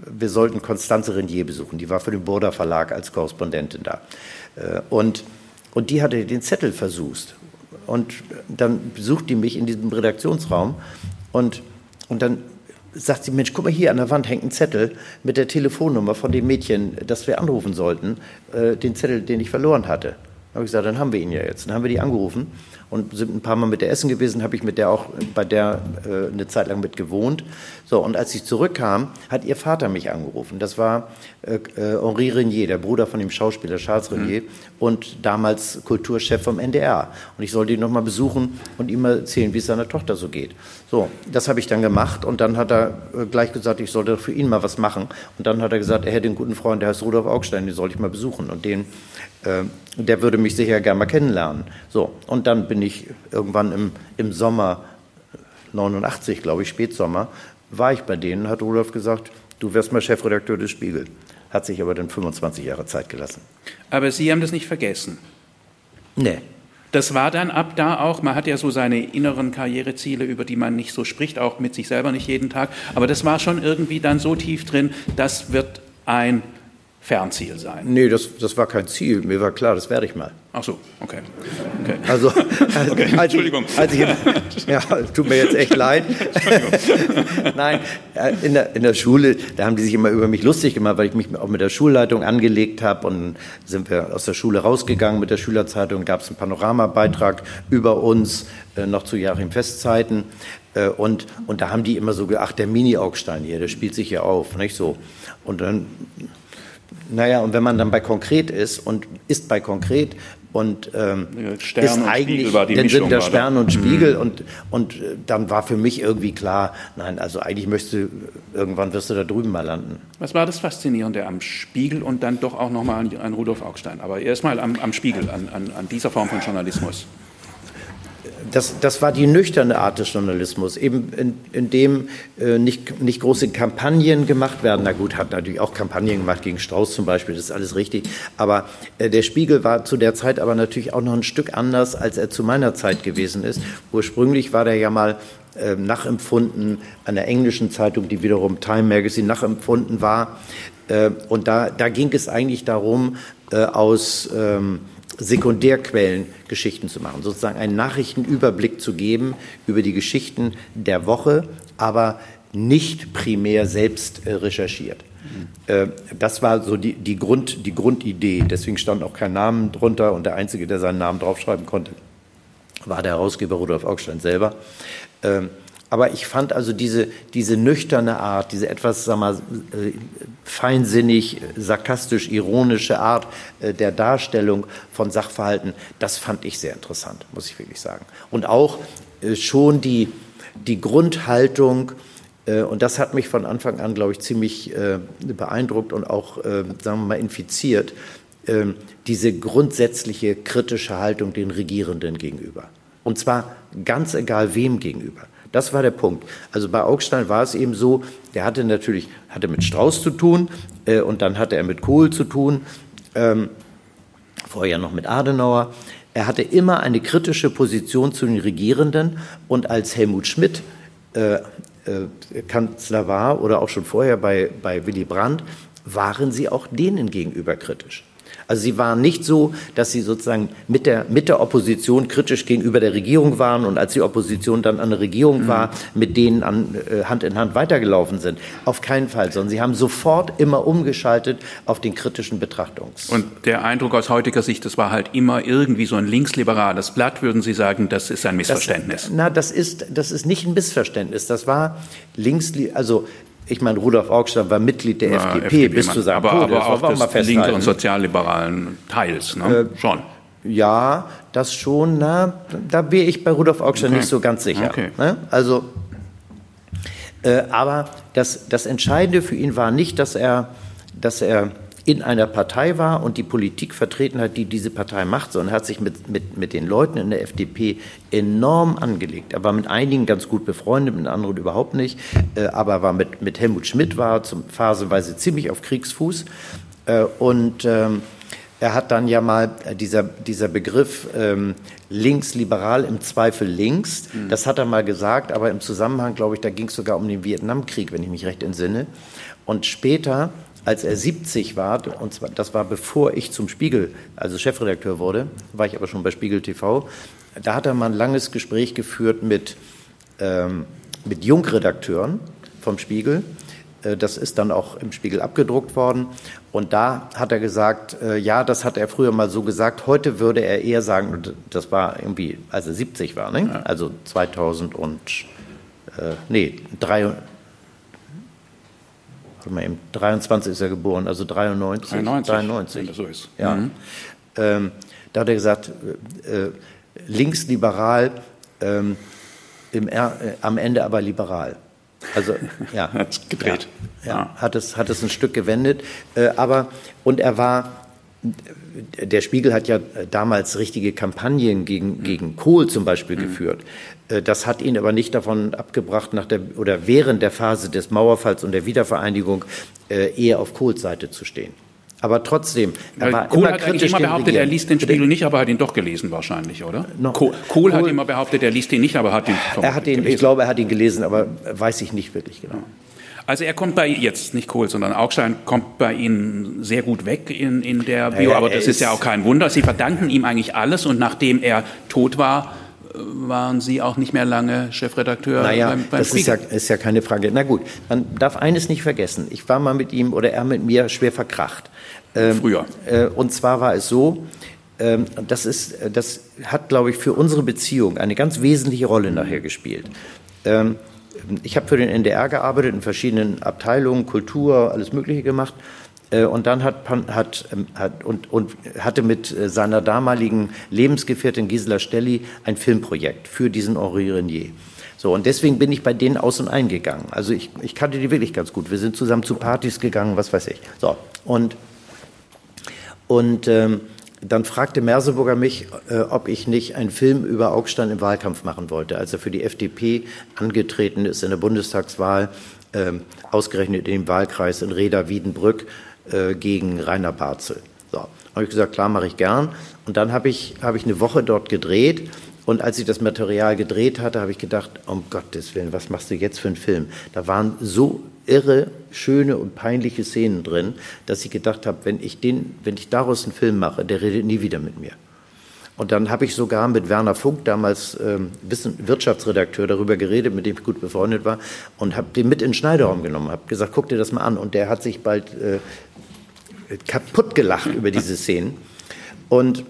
wir sollten Constanze Renier besuchen. Die war für den Burda Verlag als Korrespondentin da. Äh, und, und die hatte den Zettel versucht. Und dann besucht die mich in diesem Redaktionsraum und und dann sagt sie, Mensch, guck mal hier an der Wand hängt ein Zettel mit der Telefonnummer von dem Mädchen, das wir anrufen sollten, äh, den Zettel, den ich verloren hatte. Da habe ich gesagt, dann haben wir ihn ja jetzt. Dann haben wir die angerufen und sind ein paar Mal mit der essen gewesen, habe ich mit der auch bei der äh, eine Zeit lang mit gewohnt. So, und als ich zurückkam, hat ihr Vater mich angerufen. Das war äh, äh Henri Renier, der Bruder von dem Schauspieler Charles Renier mhm. und damals Kulturchef vom NDR. Und ich sollte ihn nochmal besuchen und ihm mal erzählen, wie es seiner Tochter so geht. So, das habe ich dann gemacht und dann hat er äh, gleich gesagt, ich sollte für ihn mal was machen. Und dann hat er gesagt, er hätte einen guten Freund, der heißt Rudolf Augstein, den soll ich mal besuchen. Und den der würde mich sicher gerne mal kennenlernen. So, und dann bin ich irgendwann im, im Sommer 89, glaube ich, Spätsommer, war ich bei denen, hat Rudolf gesagt, du wirst mal Chefredakteur des Spiegel. Hat sich aber dann 25 Jahre Zeit gelassen. Aber Sie haben das nicht vergessen? Nee. Das war dann ab da auch, man hat ja so seine inneren Karriereziele, über die man nicht so spricht, auch mit sich selber nicht jeden Tag, aber das war schon irgendwie dann so tief drin, das wird ein Fernziel sein? Nee, das, das war kein Ziel. Mir war klar, das werde ich mal. Ach so, okay. okay. Also, also okay. Als Entschuldigung. Ich, als ich, ja, tut mir jetzt echt leid. Nein, äh, in der, in der Schule, da haben die sich immer über mich lustig gemacht, weil ich mich auch mit der Schulleitung angelegt habe. Und sind wir aus der Schule rausgegangen mit der Schülerzeitung, gab es einen Panoramabeitrag über uns, äh, noch zu Joachim Festzeiten. Äh, und, und da haben die immer so gedacht, der Mini-Augstein hier, der spielt sich hier auf, nicht so. Und dann naja, und wenn man dann bei konkret ist und ist bei konkret und ähm, Stern ist und eigentlich den Mischung, der Stern und Spiegel mhm. und, und äh, dann war für mich irgendwie klar, nein, also eigentlich möchtest du, irgendwann wirst du da drüben mal landen. Was war das Faszinierende am Spiegel und dann doch auch nochmal an, an Rudolf Augstein? Aber erstmal am, am Spiegel, an, an, an dieser Form von Journalismus das, das war die nüchterne Art des Journalismus, eben in, in dem äh, nicht, nicht große Kampagnen gemacht werden. Na gut, hat natürlich auch Kampagnen gemacht gegen Strauß zum Beispiel, das ist alles richtig. Aber äh, der Spiegel war zu der Zeit aber natürlich auch noch ein Stück anders, als er zu meiner Zeit gewesen ist. Ursprünglich war der ja mal äh, nachempfunden einer englischen Zeitung, die wiederum Time Magazine nachempfunden war. Äh, und da, da ging es eigentlich darum, äh, aus ähm, Sekundärquellen Geschichten zu machen, sozusagen einen Nachrichtenüberblick zu geben über die Geschichten der Woche, aber nicht primär selbst äh, recherchiert. Mhm. Das war so die, die, Grund, die Grundidee. Deswegen stand auch kein Name drunter und der Einzige, der seinen Namen draufschreiben konnte, war der Herausgeber Rudolf Augstein selber. Aber ich fand also diese, diese nüchterne Art, diese etwas sag mal, äh, feinsinnig, sarkastisch, ironische Art äh, der Darstellung von Sachverhalten, das fand ich sehr interessant, muss ich wirklich sagen. Und auch äh, schon die, die Grundhaltung, und das hat mich von Anfang an, glaube ich, ziemlich beeindruckt und auch, sagen wir mal, infiziert, ähm, diese grundsätzliche kritische Haltung den Regierenden gegenüber. Und zwar ganz egal wem gegenüber. Das war der Punkt. Also bei Augstein war es eben so, der hatte natürlich hatte mit Strauß zu tun äh, und dann hatte er mit Kohl zu tun, ähm, vorher noch mit Adenauer. Er hatte immer eine kritische Position zu den Regierenden und als Helmut Schmidt äh, äh, Kanzler war oder auch schon vorher bei, bei Willy Brandt, waren sie auch denen gegenüber kritisch. Also sie waren nicht so, dass sie sozusagen mit der, mit der Opposition kritisch gegenüber der Regierung waren und als die Opposition dann an der Regierung mhm. war, mit denen an, äh, Hand in Hand weitergelaufen sind. Auf keinen Fall, sondern sie haben sofort immer umgeschaltet auf den kritischen Betrachtungs. Und der Eindruck aus heutiger Sicht, das war halt immer irgendwie so ein linksliberales Blatt, würden Sie sagen, das ist ein Missverständnis? Das, na, das ist, das ist nicht ein Missverständnis. Das war links, also ich meine, Rudolf Augstein war Mitglied der ja, FDP, FDP bis zu seinem aber, Tod. Aber auch des linken und sozialliberalen Teils, ne? Äh, schon. Ja, das schon. Na, da wäre ich bei Rudolf Augstein okay. nicht so ganz sicher. Okay. Ne? Also, äh, aber das, das Entscheidende für ihn war nicht, dass er, dass er in einer Partei war und die Politik vertreten hat, die diese Partei macht, sondern hat sich mit, mit, mit den Leuten in der FDP enorm angelegt. Er war mit einigen ganz gut befreundet, mit anderen überhaupt nicht, äh, aber war mit, mit Helmut Schmidt war zum phasenweise ziemlich auf Kriegsfuß äh, und ähm, er hat dann ja mal äh, dieser, dieser Begriff ähm, links-liberal im Zweifel links, mhm. das hat er mal gesagt, aber im Zusammenhang, glaube ich, da ging es sogar um den Vietnamkrieg, wenn ich mich recht entsinne. Und später als er 70 war, und zwar, das war bevor ich zum Spiegel, also Chefredakteur wurde, war ich aber schon bei Spiegel TV, da hat er mal ein langes Gespräch geführt mit, ähm, mit Jungredakteuren vom Spiegel. Äh, das ist dann auch im Spiegel abgedruckt worden. Und da hat er gesagt, äh, ja, das hat er früher mal so gesagt. Heute würde er eher sagen, das war irgendwie, als er 70 war, ne? also 2000 und, äh, nee, 3, mal eben, 23 ist er geboren, also 93. 93, 93. wenn das so ist. Ja. Mhm. Ähm, da hat er gesagt, äh, linksliberal, ähm, im, äh, am Ende aber liberal. Also ja, hat gedreht. Ja, ja, hat es hat es ein Stück gewendet, äh, aber und er war der Spiegel hat ja damals richtige Kampagnen gegen, gegen Kohl zum Beispiel mhm. geführt. Äh, das hat ihn aber nicht davon abgebracht, nach der, oder während der Phase des Mauerfalls und der Wiedervereinigung äh, eher auf Kohls Seite zu stehen. Aber trotzdem, er war Kohl immer hat kritisch immer behauptet, er liest den Spiegel nicht, aber hat ihn doch gelesen wahrscheinlich, oder? No. Kohl, Kohl, hat immer behauptet, er liest ihn nicht, aber hat ihn Er hat ihn, gelesen. ich glaube, er hat ihn gelesen, aber weiß ich nicht wirklich genau. Also er kommt bei jetzt nicht Kohl, sondern Augstein kommt bei Ihnen sehr gut weg in, in der Bio, naja, aber das ist, ist ja auch kein Wunder. Sie verdanken ihm eigentlich alles und nachdem er tot war, waren Sie auch nicht mehr lange Chefredakteur naja, beim, beim das ist ja, ist ja keine Frage. Na gut, man darf eines nicht vergessen. Ich war mal mit ihm oder er mit mir schwer verkracht. Ähm, Früher. Äh, und zwar war es so, ähm, das, ist, das hat, glaube ich, für unsere Beziehung eine ganz wesentliche Rolle nachher gespielt. Ähm, ich habe für den NDR gearbeitet, in verschiedenen Abteilungen, Kultur, alles Mögliche gemacht. Äh, und dann hat, hat, ähm, hat und, und hatte mit äh, seiner damaligen Lebensgefährtin Gisela Stelli ein Filmprojekt für diesen Henri Renier. So, und deswegen bin ich bei denen aus und eingegangen. Also ich, ich kannte die wirklich ganz gut. Wir sind zusammen zu Partys gegangen, was weiß ich. So, und, und ähm, dann fragte Merseburger mich, äh, ob ich nicht einen Film über Augstein im Wahlkampf machen wollte, als er für die FDP angetreten ist in der Bundestagswahl, äh, ausgerechnet in dem Wahlkreis in Reda-Wiedenbrück äh, gegen Rainer Barzel. So, habe ich gesagt, klar, mache ich gern. Und dann habe ich, hab ich eine Woche dort gedreht. Und als ich das Material gedreht hatte, habe ich gedacht, um Gottes Willen, was machst du jetzt für einen Film? Da waren so irre, schöne und peinliche Szenen drin, dass ich gedacht habe, wenn ich, den, wenn ich daraus einen Film mache, der redet nie wieder mit mir. Und dann habe ich sogar mit Werner Funk, damals ähm, Wirtschaftsredakteur, darüber geredet, mit dem ich gut befreundet war, und habe den mit in den Schneiderraum genommen, habe gesagt, guck dir das mal an. Und der hat sich bald äh, kaputt gelacht über diese Szenen. Und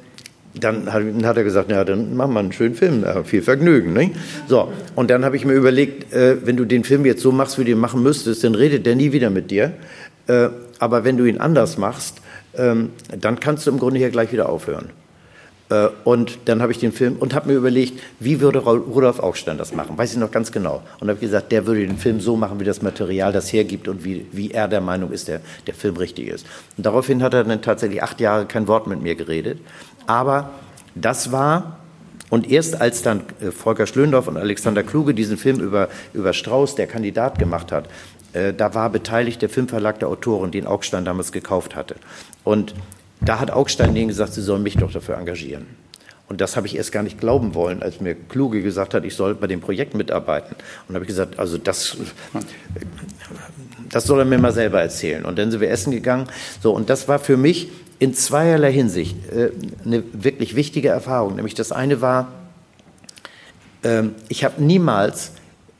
dann hat, hat, er gesagt, ja, dann machen wir einen schönen Film, ja, viel Vergnügen. Ne? So, und dann habe ich mir überlegt, äh, wenn du den Film jetzt so machst, wie du ihn machen müsstest, dann redet der nie wieder mit dir. Äh, aber wenn du ihn anders machst, ähm, dann kannst du im Grunde hier gleich wieder aufhören. Äh, und dann habe ich den Film und habe mir überlegt, wie würde Rudolf Augstein das machen? Weiß ich noch ganz genau. Und habe gesagt, der würde den Film so machen, wie das Material das hergibt und wie, wie er der Meinung ist, der, der Film richtig ist. Und daraufhin hat er dann tatsächlich acht Jahre kein Wort mit mir geredet. Aber das war, und erst als dann äh, Volker Schlöndorff und Alexander Kluge diesen Film über, über Strauß, der Kandidat gemacht hat, äh, da war beteiligt der Filmverlag der Autoren, den Augstein damals gekauft hatte. Und da hat Augstein denen gesagt, sie sollen mich doch dafür engagieren. Und das habe ich erst gar nicht glauben wollen, als mir Kluge gesagt hat, ich soll bei dem Projekt mitarbeiten. Und habe ich gesagt, also das, das soll er mir mal selber erzählen. Und dann sind wir essen gegangen. So, und das war für mich in zweierlei Hinsicht äh, eine wirklich wichtige Erfahrung. Nämlich das eine war, äh, ich habe niemals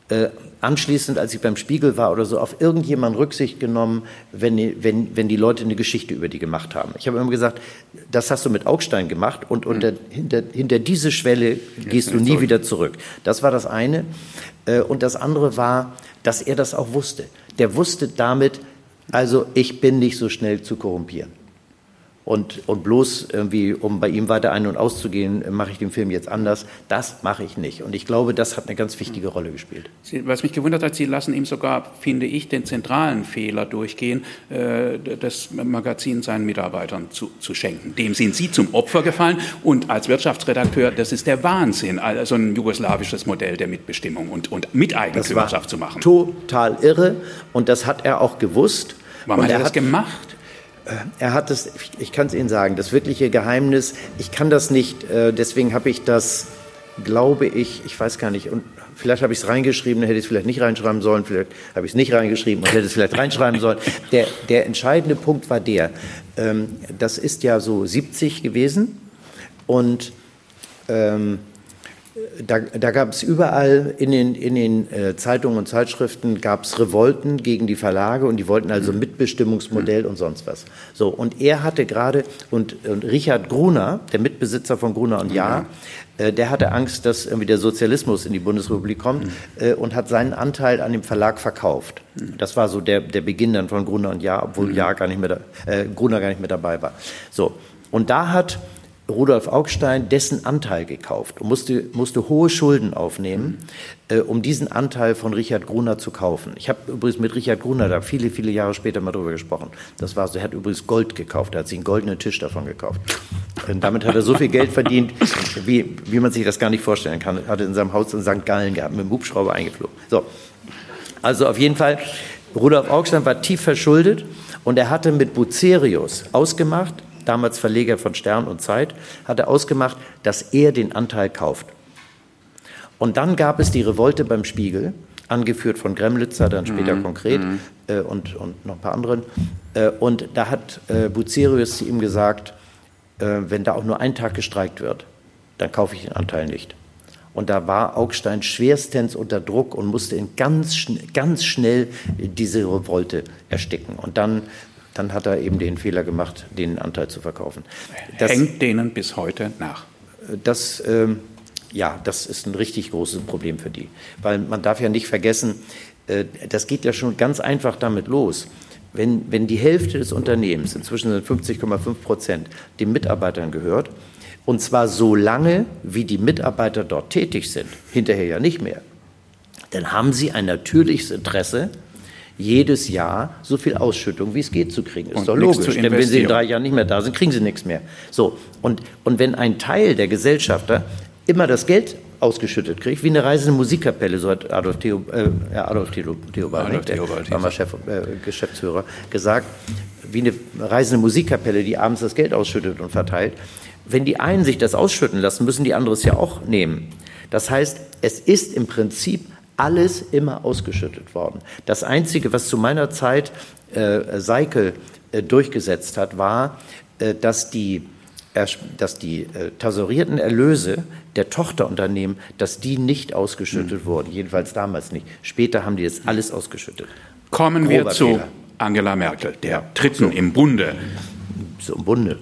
äh, anschließend, als ich beim Spiegel war oder so, auf irgendjemanden Rücksicht genommen, wenn, wenn, wenn die Leute eine Geschichte über die gemacht haben. Ich habe immer gesagt, das hast du mit Augstein gemacht und unter, mhm. hinter, hinter diese Schwelle gehst du nie zurück. wieder zurück. Das war das eine. Äh, und das andere war, dass er das auch wusste. Der wusste damit, also ich bin nicht so schnell zu korrumpieren. Und, und bloß irgendwie, um bei ihm weiter ein- und auszugehen, mache ich den Film jetzt anders. Das mache ich nicht. Und ich glaube, das hat eine ganz wichtige Rolle gespielt. Was mich gewundert hat, Sie lassen ihm sogar, finde ich, den zentralen Fehler durchgehen, äh, das Magazin seinen Mitarbeitern zu, zu schenken. Dem sind Sie zum Opfer gefallen. Und als Wirtschaftsredakteur, das ist der Wahnsinn, also ein jugoslawisches Modell der Mitbestimmung und, und Miteigentümerschaft zu machen. Total irre. Und das hat er auch gewusst. Warum hat er das gemacht? Äh, er hat es, ich kann es Ihnen sagen, das wirkliche Geheimnis, ich kann das nicht, äh, deswegen habe ich das, glaube ich, ich weiß gar nicht, und vielleicht habe ich es reingeschrieben, dann hätte ich es vielleicht nicht reinschreiben sollen, vielleicht habe ich es nicht reingeschrieben und hätte es vielleicht reinschreiben sollen. Der, der entscheidende Punkt war der, ähm, das ist ja so 70 gewesen und ähm, da, da gab es überall in den, in den äh, Zeitungen und Zeitschriften gab es Revolten gegen die Verlage und die wollten also mhm. Mitbestimmungsmodell mhm. und sonst was. So und er hatte gerade und, und Richard Gruner, der Mitbesitzer von Gruner und Jahr, mhm. äh, der hatte Angst, dass irgendwie der Sozialismus in die Bundesrepublik kommt mhm. äh, und hat seinen Anteil an dem Verlag verkauft. Mhm. Das war so der, der Beginn dann von Gruner und Jahr, obwohl mhm. Jahr gar nicht mehr da, äh, Gruner gar nicht mehr dabei war. So und da hat Rudolf Augstein dessen Anteil gekauft und musste, musste hohe Schulden aufnehmen, äh, um diesen Anteil von Richard Gruner zu kaufen. Ich habe übrigens mit Richard Gruner da viele, viele Jahre später mal drüber gesprochen. Das war so, er hat übrigens Gold gekauft, er hat sich einen goldenen Tisch davon gekauft. Und damit hat er so viel Geld verdient, wie, wie man sich das gar nicht vorstellen kann. Er hatte in seinem Haus in St. Gallen gehabt, mit dem Hubschrauber eingeflogen. So. Also auf jeden Fall, Rudolf Augstein war tief verschuldet und er hatte mit Bucerius ausgemacht, damals Verleger von Stern und Zeit, hatte ausgemacht, dass er den Anteil kauft. Und dann gab es die Revolte beim Spiegel, angeführt von Gremlitzer, dann später mhm. konkret mhm. äh, und, und noch ein paar anderen. Äh, und da hat äh, Bucerius zu ihm gesagt, äh, wenn da auch nur ein Tag gestreikt wird, dann kaufe ich den Anteil nicht. Und da war Augstein schwerstens unter Druck und musste in ganz, ganz schnell diese Revolte ersticken. Und dann dann hat er eben den Fehler gemacht, den Anteil zu verkaufen. Das, Hängt denen bis heute nach? Das, ähm, ja, das ist ein richtig großes Problem für die. Weil man darf ja nicht vergessen, äh, das geht ja schon ganz einfach damit los. Wenn, wenn die Hälfte des Unternehmens, inzwischen sind 50,5 Prozent, den Mitarbeitern gehört, und zwar so lange, wie die Mitarbeiter dort tätig sind, hinterher ja nicht mehr, dann haben sie ein natürliches Interesse, jedes Jahr so viel Ausschüttung, wie es geht, zu kriegen. Ist und doch logisch, denn wenn Sie in drei Jahren nicht mehr da sind, kriegen Sie nichts mehr. So, und, und wenn ein Teil der Gesellschafter immer das Geld ausgeschüttet kriegt, wie eine reisende Musikkapelle, so hat Adolf, Theo, äh, Adolf Theo, Theobald, Adolf Theobald, der war mal Chef, äh, Geschäftsführer, gesagt, wie eine reisende Musikkapelle, die abends das Geld ausschüttet und verteilt. Wenn die einen sich das ausschütten lassen, müssen die anderen es ja auch nehmen. Das heißt, es ist im Prinzip alles immer ausgeschüttet worden. Das Einzige, was zu meiner Zeit äh, Seikel äh, durchgesetzt hat, war, äh, dass die dass die äh, tesorierten Erlöse der Tochterunternehmen, dass die nicht ausgeschüttet mhm. wurden. Jedenfalls damals nicht. Später haben die jetzt alles ausgeschüttet. Kommen Grober wir zu Fehler. Angela Merkel, der Dritten so. im Bunde. So im Bunde.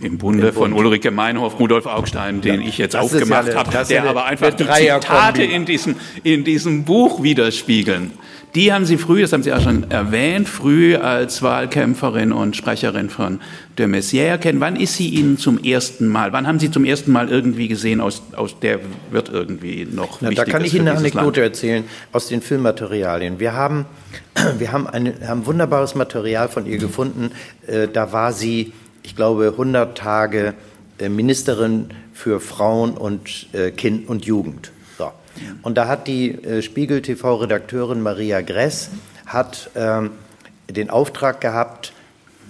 Im Bunde von Ulrike Meinhof, Rudolf Augstein, den ja, ich jetzt aufgemacht ja habe, der aber einfach die Zitate in diesem, in diesem Buch widerspiegeln. Die haben Sie früh, das haben Sie ja schon erwähnt, früh als Wahlkämpferin und Sprecherin von de Maizière kennen. Wann ist sie Ihnen zum ersten Mal, wann haben Sie zum ersten Mal irgendwie gesehen, aus, aus der wird irgendwie noch Na, Da kann ich Ihnen eine Anekdote Land. erzählen aus den Filmmaterialien. Wir haben, wir haben, ein, haben wunderbares Material von ihr gefunden. Äh, da war sie ich glaube, 100 Tage äh, Ministerin für Frauen und äh, Kind und Jugend. So. Und da hat die äh, Spiegel TV-Redakteurin Maria Gress hat ähm, den Auftrag gehabt,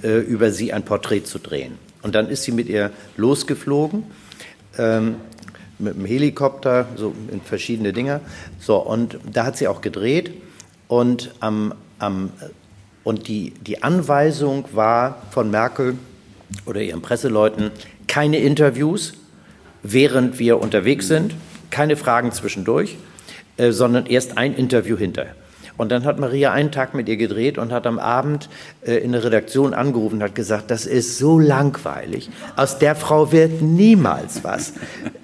äh, über sie ein Porträt zu drehen. Und dann ist sie mit ihr losgeflogen. Ähm, mit dem Helikopter, so in verschiedene Dinge. So, und da hat sie auch gedreht. Und, am, am, und die, die Anweisung war von Merkel, oder ihren Presseleuten keine Interviews, während wir unterwegs sind, keine Fragen zwischendurch, äh, sondern erst ein Interview hinterher. Und dann hat Maria einen Tag mit ihr gedreht und hat am Abend äh, in der Redaktion angerufen und hat gesagt, das ist so langweilig. Aus der Frau wird niemals was.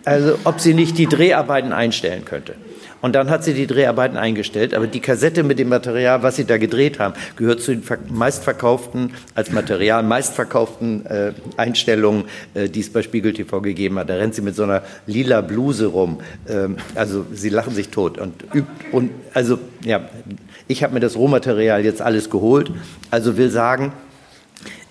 Also ob sie nicht die Dreharbeiten einstellen könnte. Und dann hat sie die Dreharbeiten eingestellt. Aber die Kassette mit dem Material, was sie da gedreht haben, gehört zu den meistverkauften, als Material meistverkauften äh, Einstellungen, äh, die es bei Spiegel TV gegeben hat. Da rennt sie mit so einer lila Bluse rum. Ähm, also sie lachen sich tot. Und, und also, ja, ich habe mir das Rohmaterial jetzt alles geholt. Also will sagen,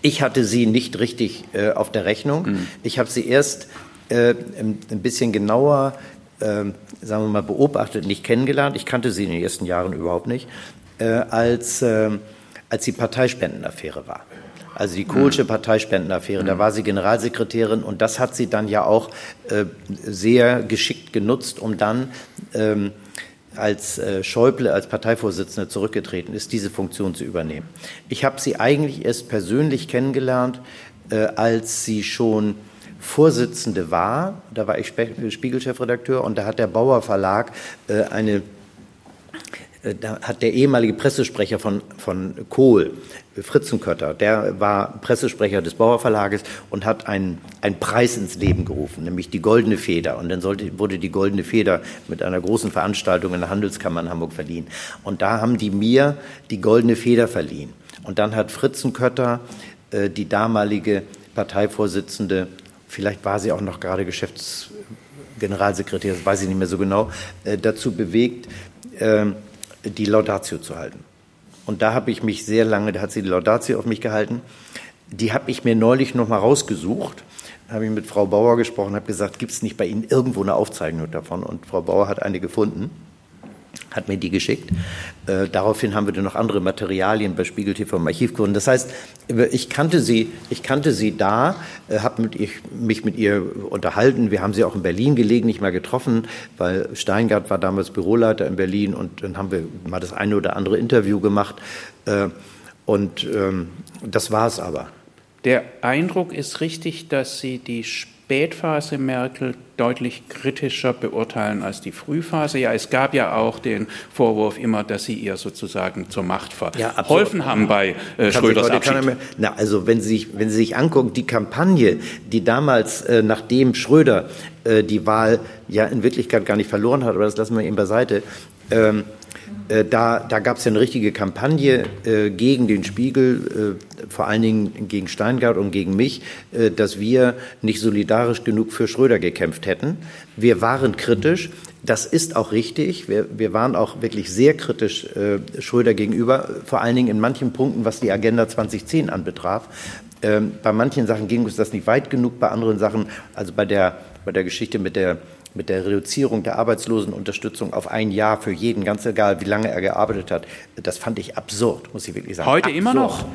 ich hatte sie nicht richtig äh, auf der Rechnung. Mhm. Ich habe sie erst äh, ein bisschen genauer sagen wir mal, beobachtet, nicht kennengelernt. Ich kannte sie in den ersten Jahren überhaupt nicht, äh, als, äh, als die Parteispendenaffäre war. Also die Kohlsche Parteispendenaffäre, da war sie Generalsekretärin und das hat sie dann ja auch äh, sehr geschickt genutzt, um dann ähm, als äh, Schäuble als Parteivorsitzende zurückgetreten ist, diese Funktion zu übernehmen. Ich habe sie eigentlich erst persönlich kennengelernt, äh, als sie schon Vorsitzende war. Da war ich Spiegelchefredakteur und da hat der Bauer Verlag äh, eine äh, da hat der ehemalige Pressesprecher von, von Kohl, Fritzenkötter, der war Pressesprecher des Bauer Verlages und hat einen, einen Preis ins Leben gerufen, nämlich die Goldene Feder. Und dann sollte, wurde die Goldene Feder mit einer großen Veranstaltung in der Handelskammer in Hamburg verliehen. Und da haben die mir die Goldene Feder verliehen. Und dann hat Fritzenkötter äh, die damalige Parteivorsitzende vielleicht war sie auch noch gerade Geschäftsgeneralsekretär, das weiß ich nicht mehr so genau, äh, dazu bewegt, äh, die Laudatio zu halten. Und da habe ich mich sehr lange, da hat sie die Laudatio auf mich gehalten, die habe ich mir neulich noch mal rausgesucht, habe ich mit Frau Bauer gesprochen, habe gesagt, gibt es nicht bei Ihnen irgendwo eine Aufzeichnung davon? Und Frau Bauer hat eine gefunden hat mir die geschickt. Äh, daraufhin haben wir dann noch andere Materialien bei Spiegel TV im Archiv gefunden. Das heißt, ich kannte sie, ich kannte sie da, äh, habe mich mit ihr unterhalten. Wir haben sie auch in Berlin gelegentlich mal getroffen, weil Steingart war damals Büroleiter in Berlin und dann haben wir mal das eine oder andere Interview gemacht. Äh, und ähm, das war es aber. Der Eindruck ist richtig, dass Sie die Spätphase Merkel deutlich kritischer beurteilen als die Frühphase. Ja, es gab ja auch den Vorwurf immer, dass sie ihr sozusagen zur Macht verholfen ja, haben bei äh, Schröders Abschied. Mehr, na, also wenn Sie, sich, wenn Sie sich angucken, die Kampagne, die damals, äh, nachdem Schröder äh, die Wahl ja in Wirklichkeit gar nicht verloren hat, aber das lassen wir eben beiseite, ähm, äh, da, da gab es ja eine richtige Kampagne äh, gegen den Spiegel, äh, vor allen Dingen gegen Steingart und gegen mich, äh, dass wir nicht solidarisch genug für Schröder gekämpft hätten. Wir waren kritisch. Das ist auch richtig. Wir, wir waren auch wirklich sehr kritisch äh, Schröder gegenüber, vor allen Dingen in manchen Punkten, was die Agenda 2010 anbetraf. Ähm, bei manchen Sachen ging uns das nicht weit genug, bei anderen Sachen, also bei der, bei der Geschichte mit der mit der Reduzierung der Arbeitslosenunterstützung auf ein Jahr für jeden, ganz egal, wie lange er gearbeitet hat, das fand ich absurd, muss ich wirklich sagen. Heute absurd. immer noch?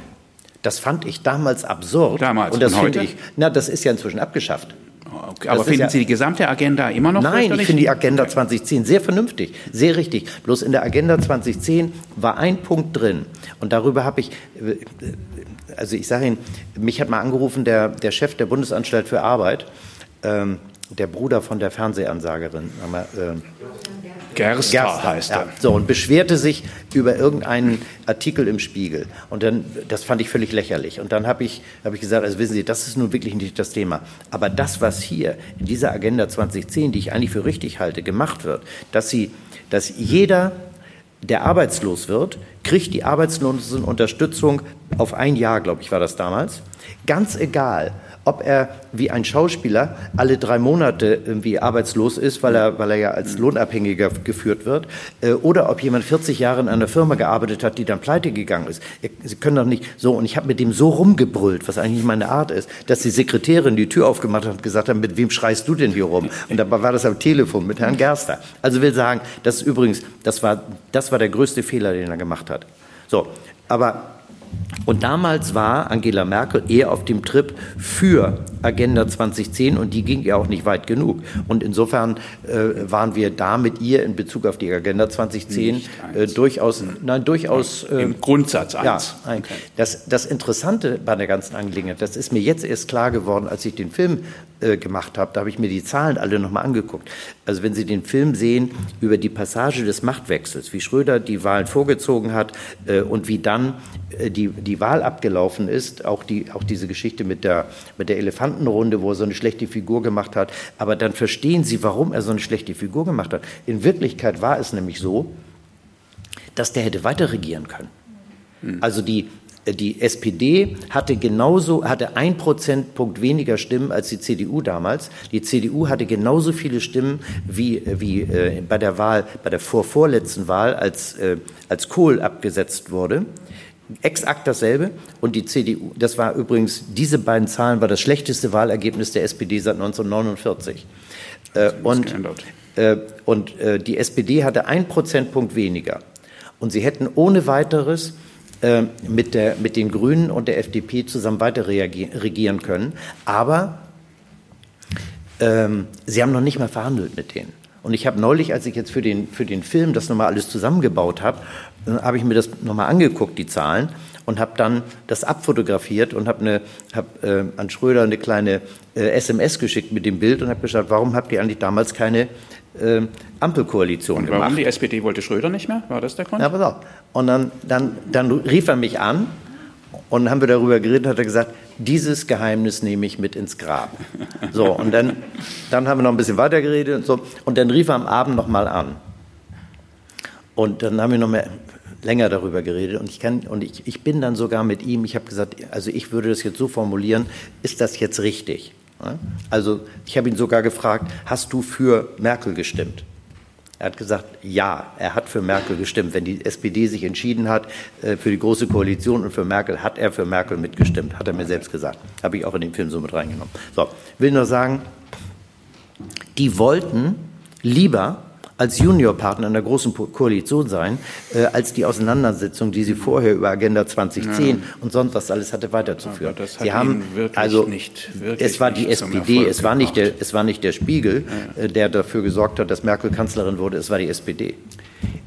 Das fand ich damals absurd. Damals. Und das finde ich, na, das ist ja inzwischen abgeschafft. Okay, aber finden ja, Sie die gesamte Agenda immer noch Nein, ich finde die Agenda 2010 sehr vernünftig, sehr richtig. Bloß in der Agenda 2010 war ein Punkt drin und darüber habe ich, äh, also ich sage Ihnen, mich hat mal angerufen der, der Chef der Bundesanstalt für Arbeit, ähm, der Bruder von der Fernsehansagerin. Äh, Gerster, Gerster heißt er. Ja. So, und beschwerte sich über irgendeinen Artikel im Spiegel. Und dann, das fand ich völlig lächerlich. Und dann habe ich, hab ich gesagt, also wissen Sie, das ist nun wirklich nicht das Thema. Aber das, was hier in dieser Agenda 2010, die ich eigentlich für richtig halte, gemacht wird, dass sie, dass jeder der arbeitslos wird, kriegt die Arbeitslosenunterstützung auf ein Jahr, glaube ich, war das damals. Ganz egal, ob er wie ein Schauspieler alle drei Monate irgendwie arbeitslos ist, weil er, weil er ja als Lohnabhängiger geführt wird, äh, oder ob jemand 40 Jahre in einer Firma gearbeitet hat, die dann pleite gegangen ist. Sie können doch nicht so, und ich habe mit dem so rumgebrüllt, was eigentlich meine Art ist, dass die Sekretärin die Tür aufgemacht hat und gesagt hat, mit wem schreist du denn hier rum? Und dabei war das am Telefon mit Herrn Gerster. Also will sagen, das ist übrigens, das war, das war der größte Fehler, den er gemacht hat. So, aber und damals war Angela Merkel eher auf dem Trip für Agenda 2010 und die ging ja auch nicht weit genug. Und insofern äh, waren wir da mit ihr in Bezug auf die Agenda 2010 äh, durchaus, nein, durchaus. Äh, Im Grundsatz eins. Ja, okay. das, das Interessante bei der ganzen Angelegenheit, das ist mir jetzt erst klar geworden, als ich den Film äh, gemacht habe, da habe ich mir die Zahlen alle nochmal angeguckt. Also wenn Sie den Film sehen über die Passage des Machtwechsels, wie Schröder die Wahlen vorgezogen hat äh, und wie dann äh, die, die Wahl abgelaufen ist, auch, die, auch diese Geschichte mit der, mit der Elefantenrunde, wo er so eine schlechte Figur gemacht hat, aber dann verstehen Sie, warum er so eine schlechte Figur gemacht hat. In Wirklichkeit war es nämlich so, dass der hätte weiter regieren können. Also die, die SPD hatte genauso, hatte ein Prozentpunkt weniger Stimmen als die CDU damals. Die CDU hatte genauso viele Stimmen wie, wie äh, bei der Wahl, bei der vorvorletzten Wahl, als, äh, als Kohl abgesetzt wurde. Exakt dasselbe. Und die CDU, das war übrigens, diese beiden Zahlen war das schlechteste Wahlergebnis der SPD seit 1949. Äh, und, äh, und äh, die SPD hatte ein Prozentpunkt weniger. Und sie hätten ohne weiteres äh, mit, der, mit den Grünen und der FDP zusammen weiter regieren können. Aber ähm, sie haben noch nicht mal verhandelt mit denen. Und ich habe neulich, als ich jetzt für den, für den Film das nochmal alles zusammengebaut habe, äh, habe ich mir das nochmal angeguckt, die Zahlen, und habe dann das abfotografiert und habe hab, äh, an Schröder eine kleine äh, SMS geschickt mit dem Bild und habe gesagt, warum habt ihr eigentlich damals keine äh, Ampelkoalition und warum gemacht. die SPD wollte Schröder nicht mehr? War das der Grund? Ja, pass auf. Und dann, dann, dann rief er mich an und haben wir darüber geredet, hat er gesagt, dieses Geheimnis nehme ich mit ins Grab. So, und dann, dann haben wir noch ein bisschen weiter geredet und so. Und dann rief er am Abend noch mal an. Und dann haben wir noch mehr, länger darüber geredet und ich kann und ich, ich bin dann sogar mit ihm, ich habe gesagt, also ich würde das jetzt so formulieren, ist das jetzt richtig? Also ich habe ihn sogar gefragt, hast du für Merkel gestimmt? Er hat gesagt, ja, er hat für Merkel gestimmt. Wenn die SPD sich entschieden hat äh, für die Große Koalition und für Merkel, hat er für Merkel mitgestimmt, hat er mir selbst gesagt. Habe ich auch in den Film so mit reingenommen. So, will nur sagen, die wollten lieber als Juniorpartner in der großen Koalition sein, äh, als die Auseinandersetzung, die sie vorher über Agenda 2010 ja. und sonst was alles hatte, weiterzuführen. Sie haben also nicht, es war die SPD, es war nicht der, es war nicht der Spiegel, ja. äh, der dafür gesorgt hat, dass Merkel Kanzlerin wurde, es war die SPD.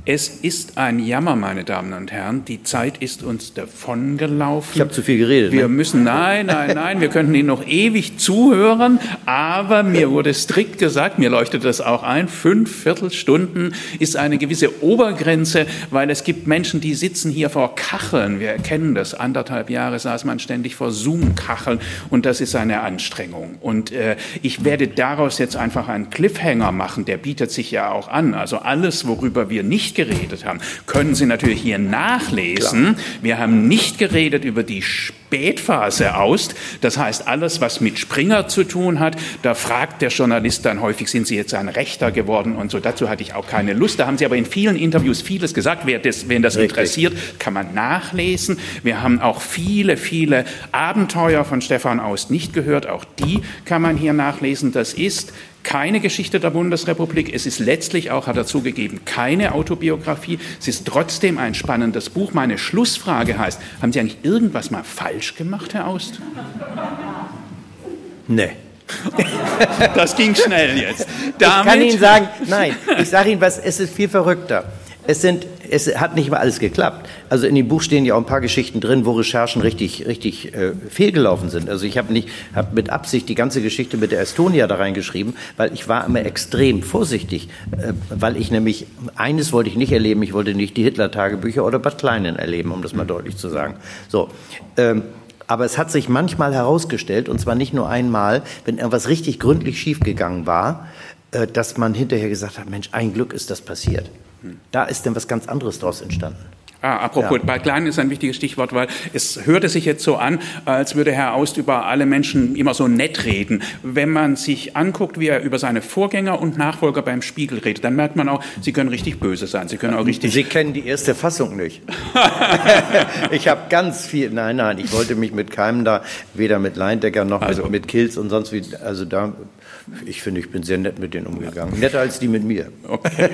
Es ist ein Jammer, meine Damen und Herren. Die Zeit ist uns davongelaufen. Ich habe zu viel geredet. Wir ne? müssen, nein, nein, nein, wir könnten Ihnen noch ewig zuhören, aber mir wurde strikt gesagt, mir leuchtet das auch ein, fünf Viertelstunden ist eine gewisse Obergrenze, weil es gibt Menschen, die sitzen hier vor Kacheln. Wir erkennen das. Anderthalb Jahre saß man ständig vor Zoom-Kacheln und das ist eine Anstrengung. Und äh, ich werde daraus jetzt einfach einen Cliffhanger machen, der bietet sich ja auch an. Also alles, worüber wir nicht geredet haben, können Sie natürlich hier nachlesen. Klar. Wir haben nicht geredet über die Spätphase Aust. Das heißt, alles, was mit Springer zu tun hat, da fragt der Journalist dann häufig, sind Sie jetzt ein Rechter geworden und so. Dazu hatte ich auch keine Lust. Da haben Sie aber in vielen Interviews vieles gesagt. Wer das, wen das Richtig. interessiert, kann man nachlesen. Wir haben auch viele, viele Abenteuer von Stefan Aust nicht gehört. Auch die kann man hier nachlesen. Das ist keine Geschichte der Bundesrepublik. Es ist letztlich auch, hat er zugegeben, keine Autobiografie. Es ist trotzdem ein spannendes Buch. Meine Schlussfrage heißt, haben Sie eigentlich irgendwas mal falsch gemacht, Herr Aust? Nee. Das ging schnell jetzt. Damit ich kann Ihnen sagen, nein, ich sage Ihnen was, es ist viel verrückter. Es, sind, es hat nicht mal alles geklappt. Also in dem Buch stehen ja auch ein paar Geschichten drin, wo Recherchen richtig, richtig äh, fehlgelaufen sind. Also ich habe nicht, habe mit Absicht die ganze Geschichte mit der Estonia da reingeschrieben, weil ich war immer extrem vorsichtig, äh, weil ich nämlich eines wollte ich nicht erleben. Ich wollte nicht die Hitler-Tagebücher oder Bad Kleinen erleben, um das mal deutlich zu sagen. So. Ähm, aber es hat sich manchmal herausgestellt, und zwar nicht nur einmal, wenn irgendwas richtig gründlich schiefgegangen war, äh, dass man hinterher gesagt hat, Mensch, ein Glück ist das passiert. Da ist denn was ganz anderes daraus entstanden. Ah, apropos, ja. bei Klein ist ein wichtiges Stichwort, weil es hörte sich jetzt so an, als würde Herr Aust über alle Menschen immer so nett reden. Wenn man sich anguckt, wie er über seine Vorgänger und Nachfolger beim Spiegel redet, dann merkt man auch, Sie können richtig böse sein. Sie können auch richtig. Sie kennen die erste Fassung nicht. ich habe ganz viel. Nein, nein, ich wollte mich mit keinem da, weder mit Leindecker noch also. mit, mit Kills und sonst wie. Also da ich finde, ich bin sehr nett mit denen umgegangen. Netter als die mit mir. Okay.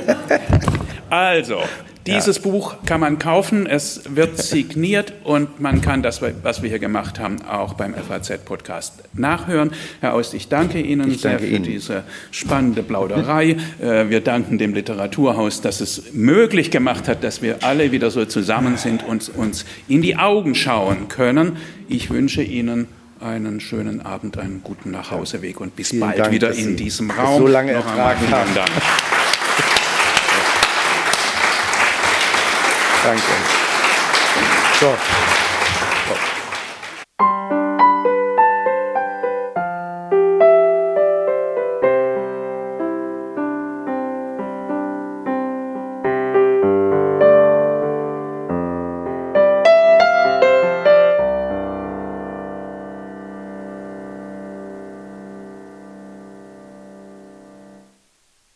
Also, dieses ja. Buch kann man kaufen, es wird signiert und man kann das, was wir hier gemacht haben, auch beim FAZ-Podcast nachhören. Herr Aust, ich danke Ihnen ich danke sehr für Ihnen. diese spannende Plauderei. Äh, wir danken dem Literaturhaus, dass es möglich gemacht hat, dass wir alle wieder so zusammen sind und uns in die Augen schauen können. Ich wünsche Ihnen einen schönen Abend, einen guten Nachhauseweg und bis vielen bald Dank, wieder in diesem Raum. So lange Noch ertragen haben. Dank. Danke. So.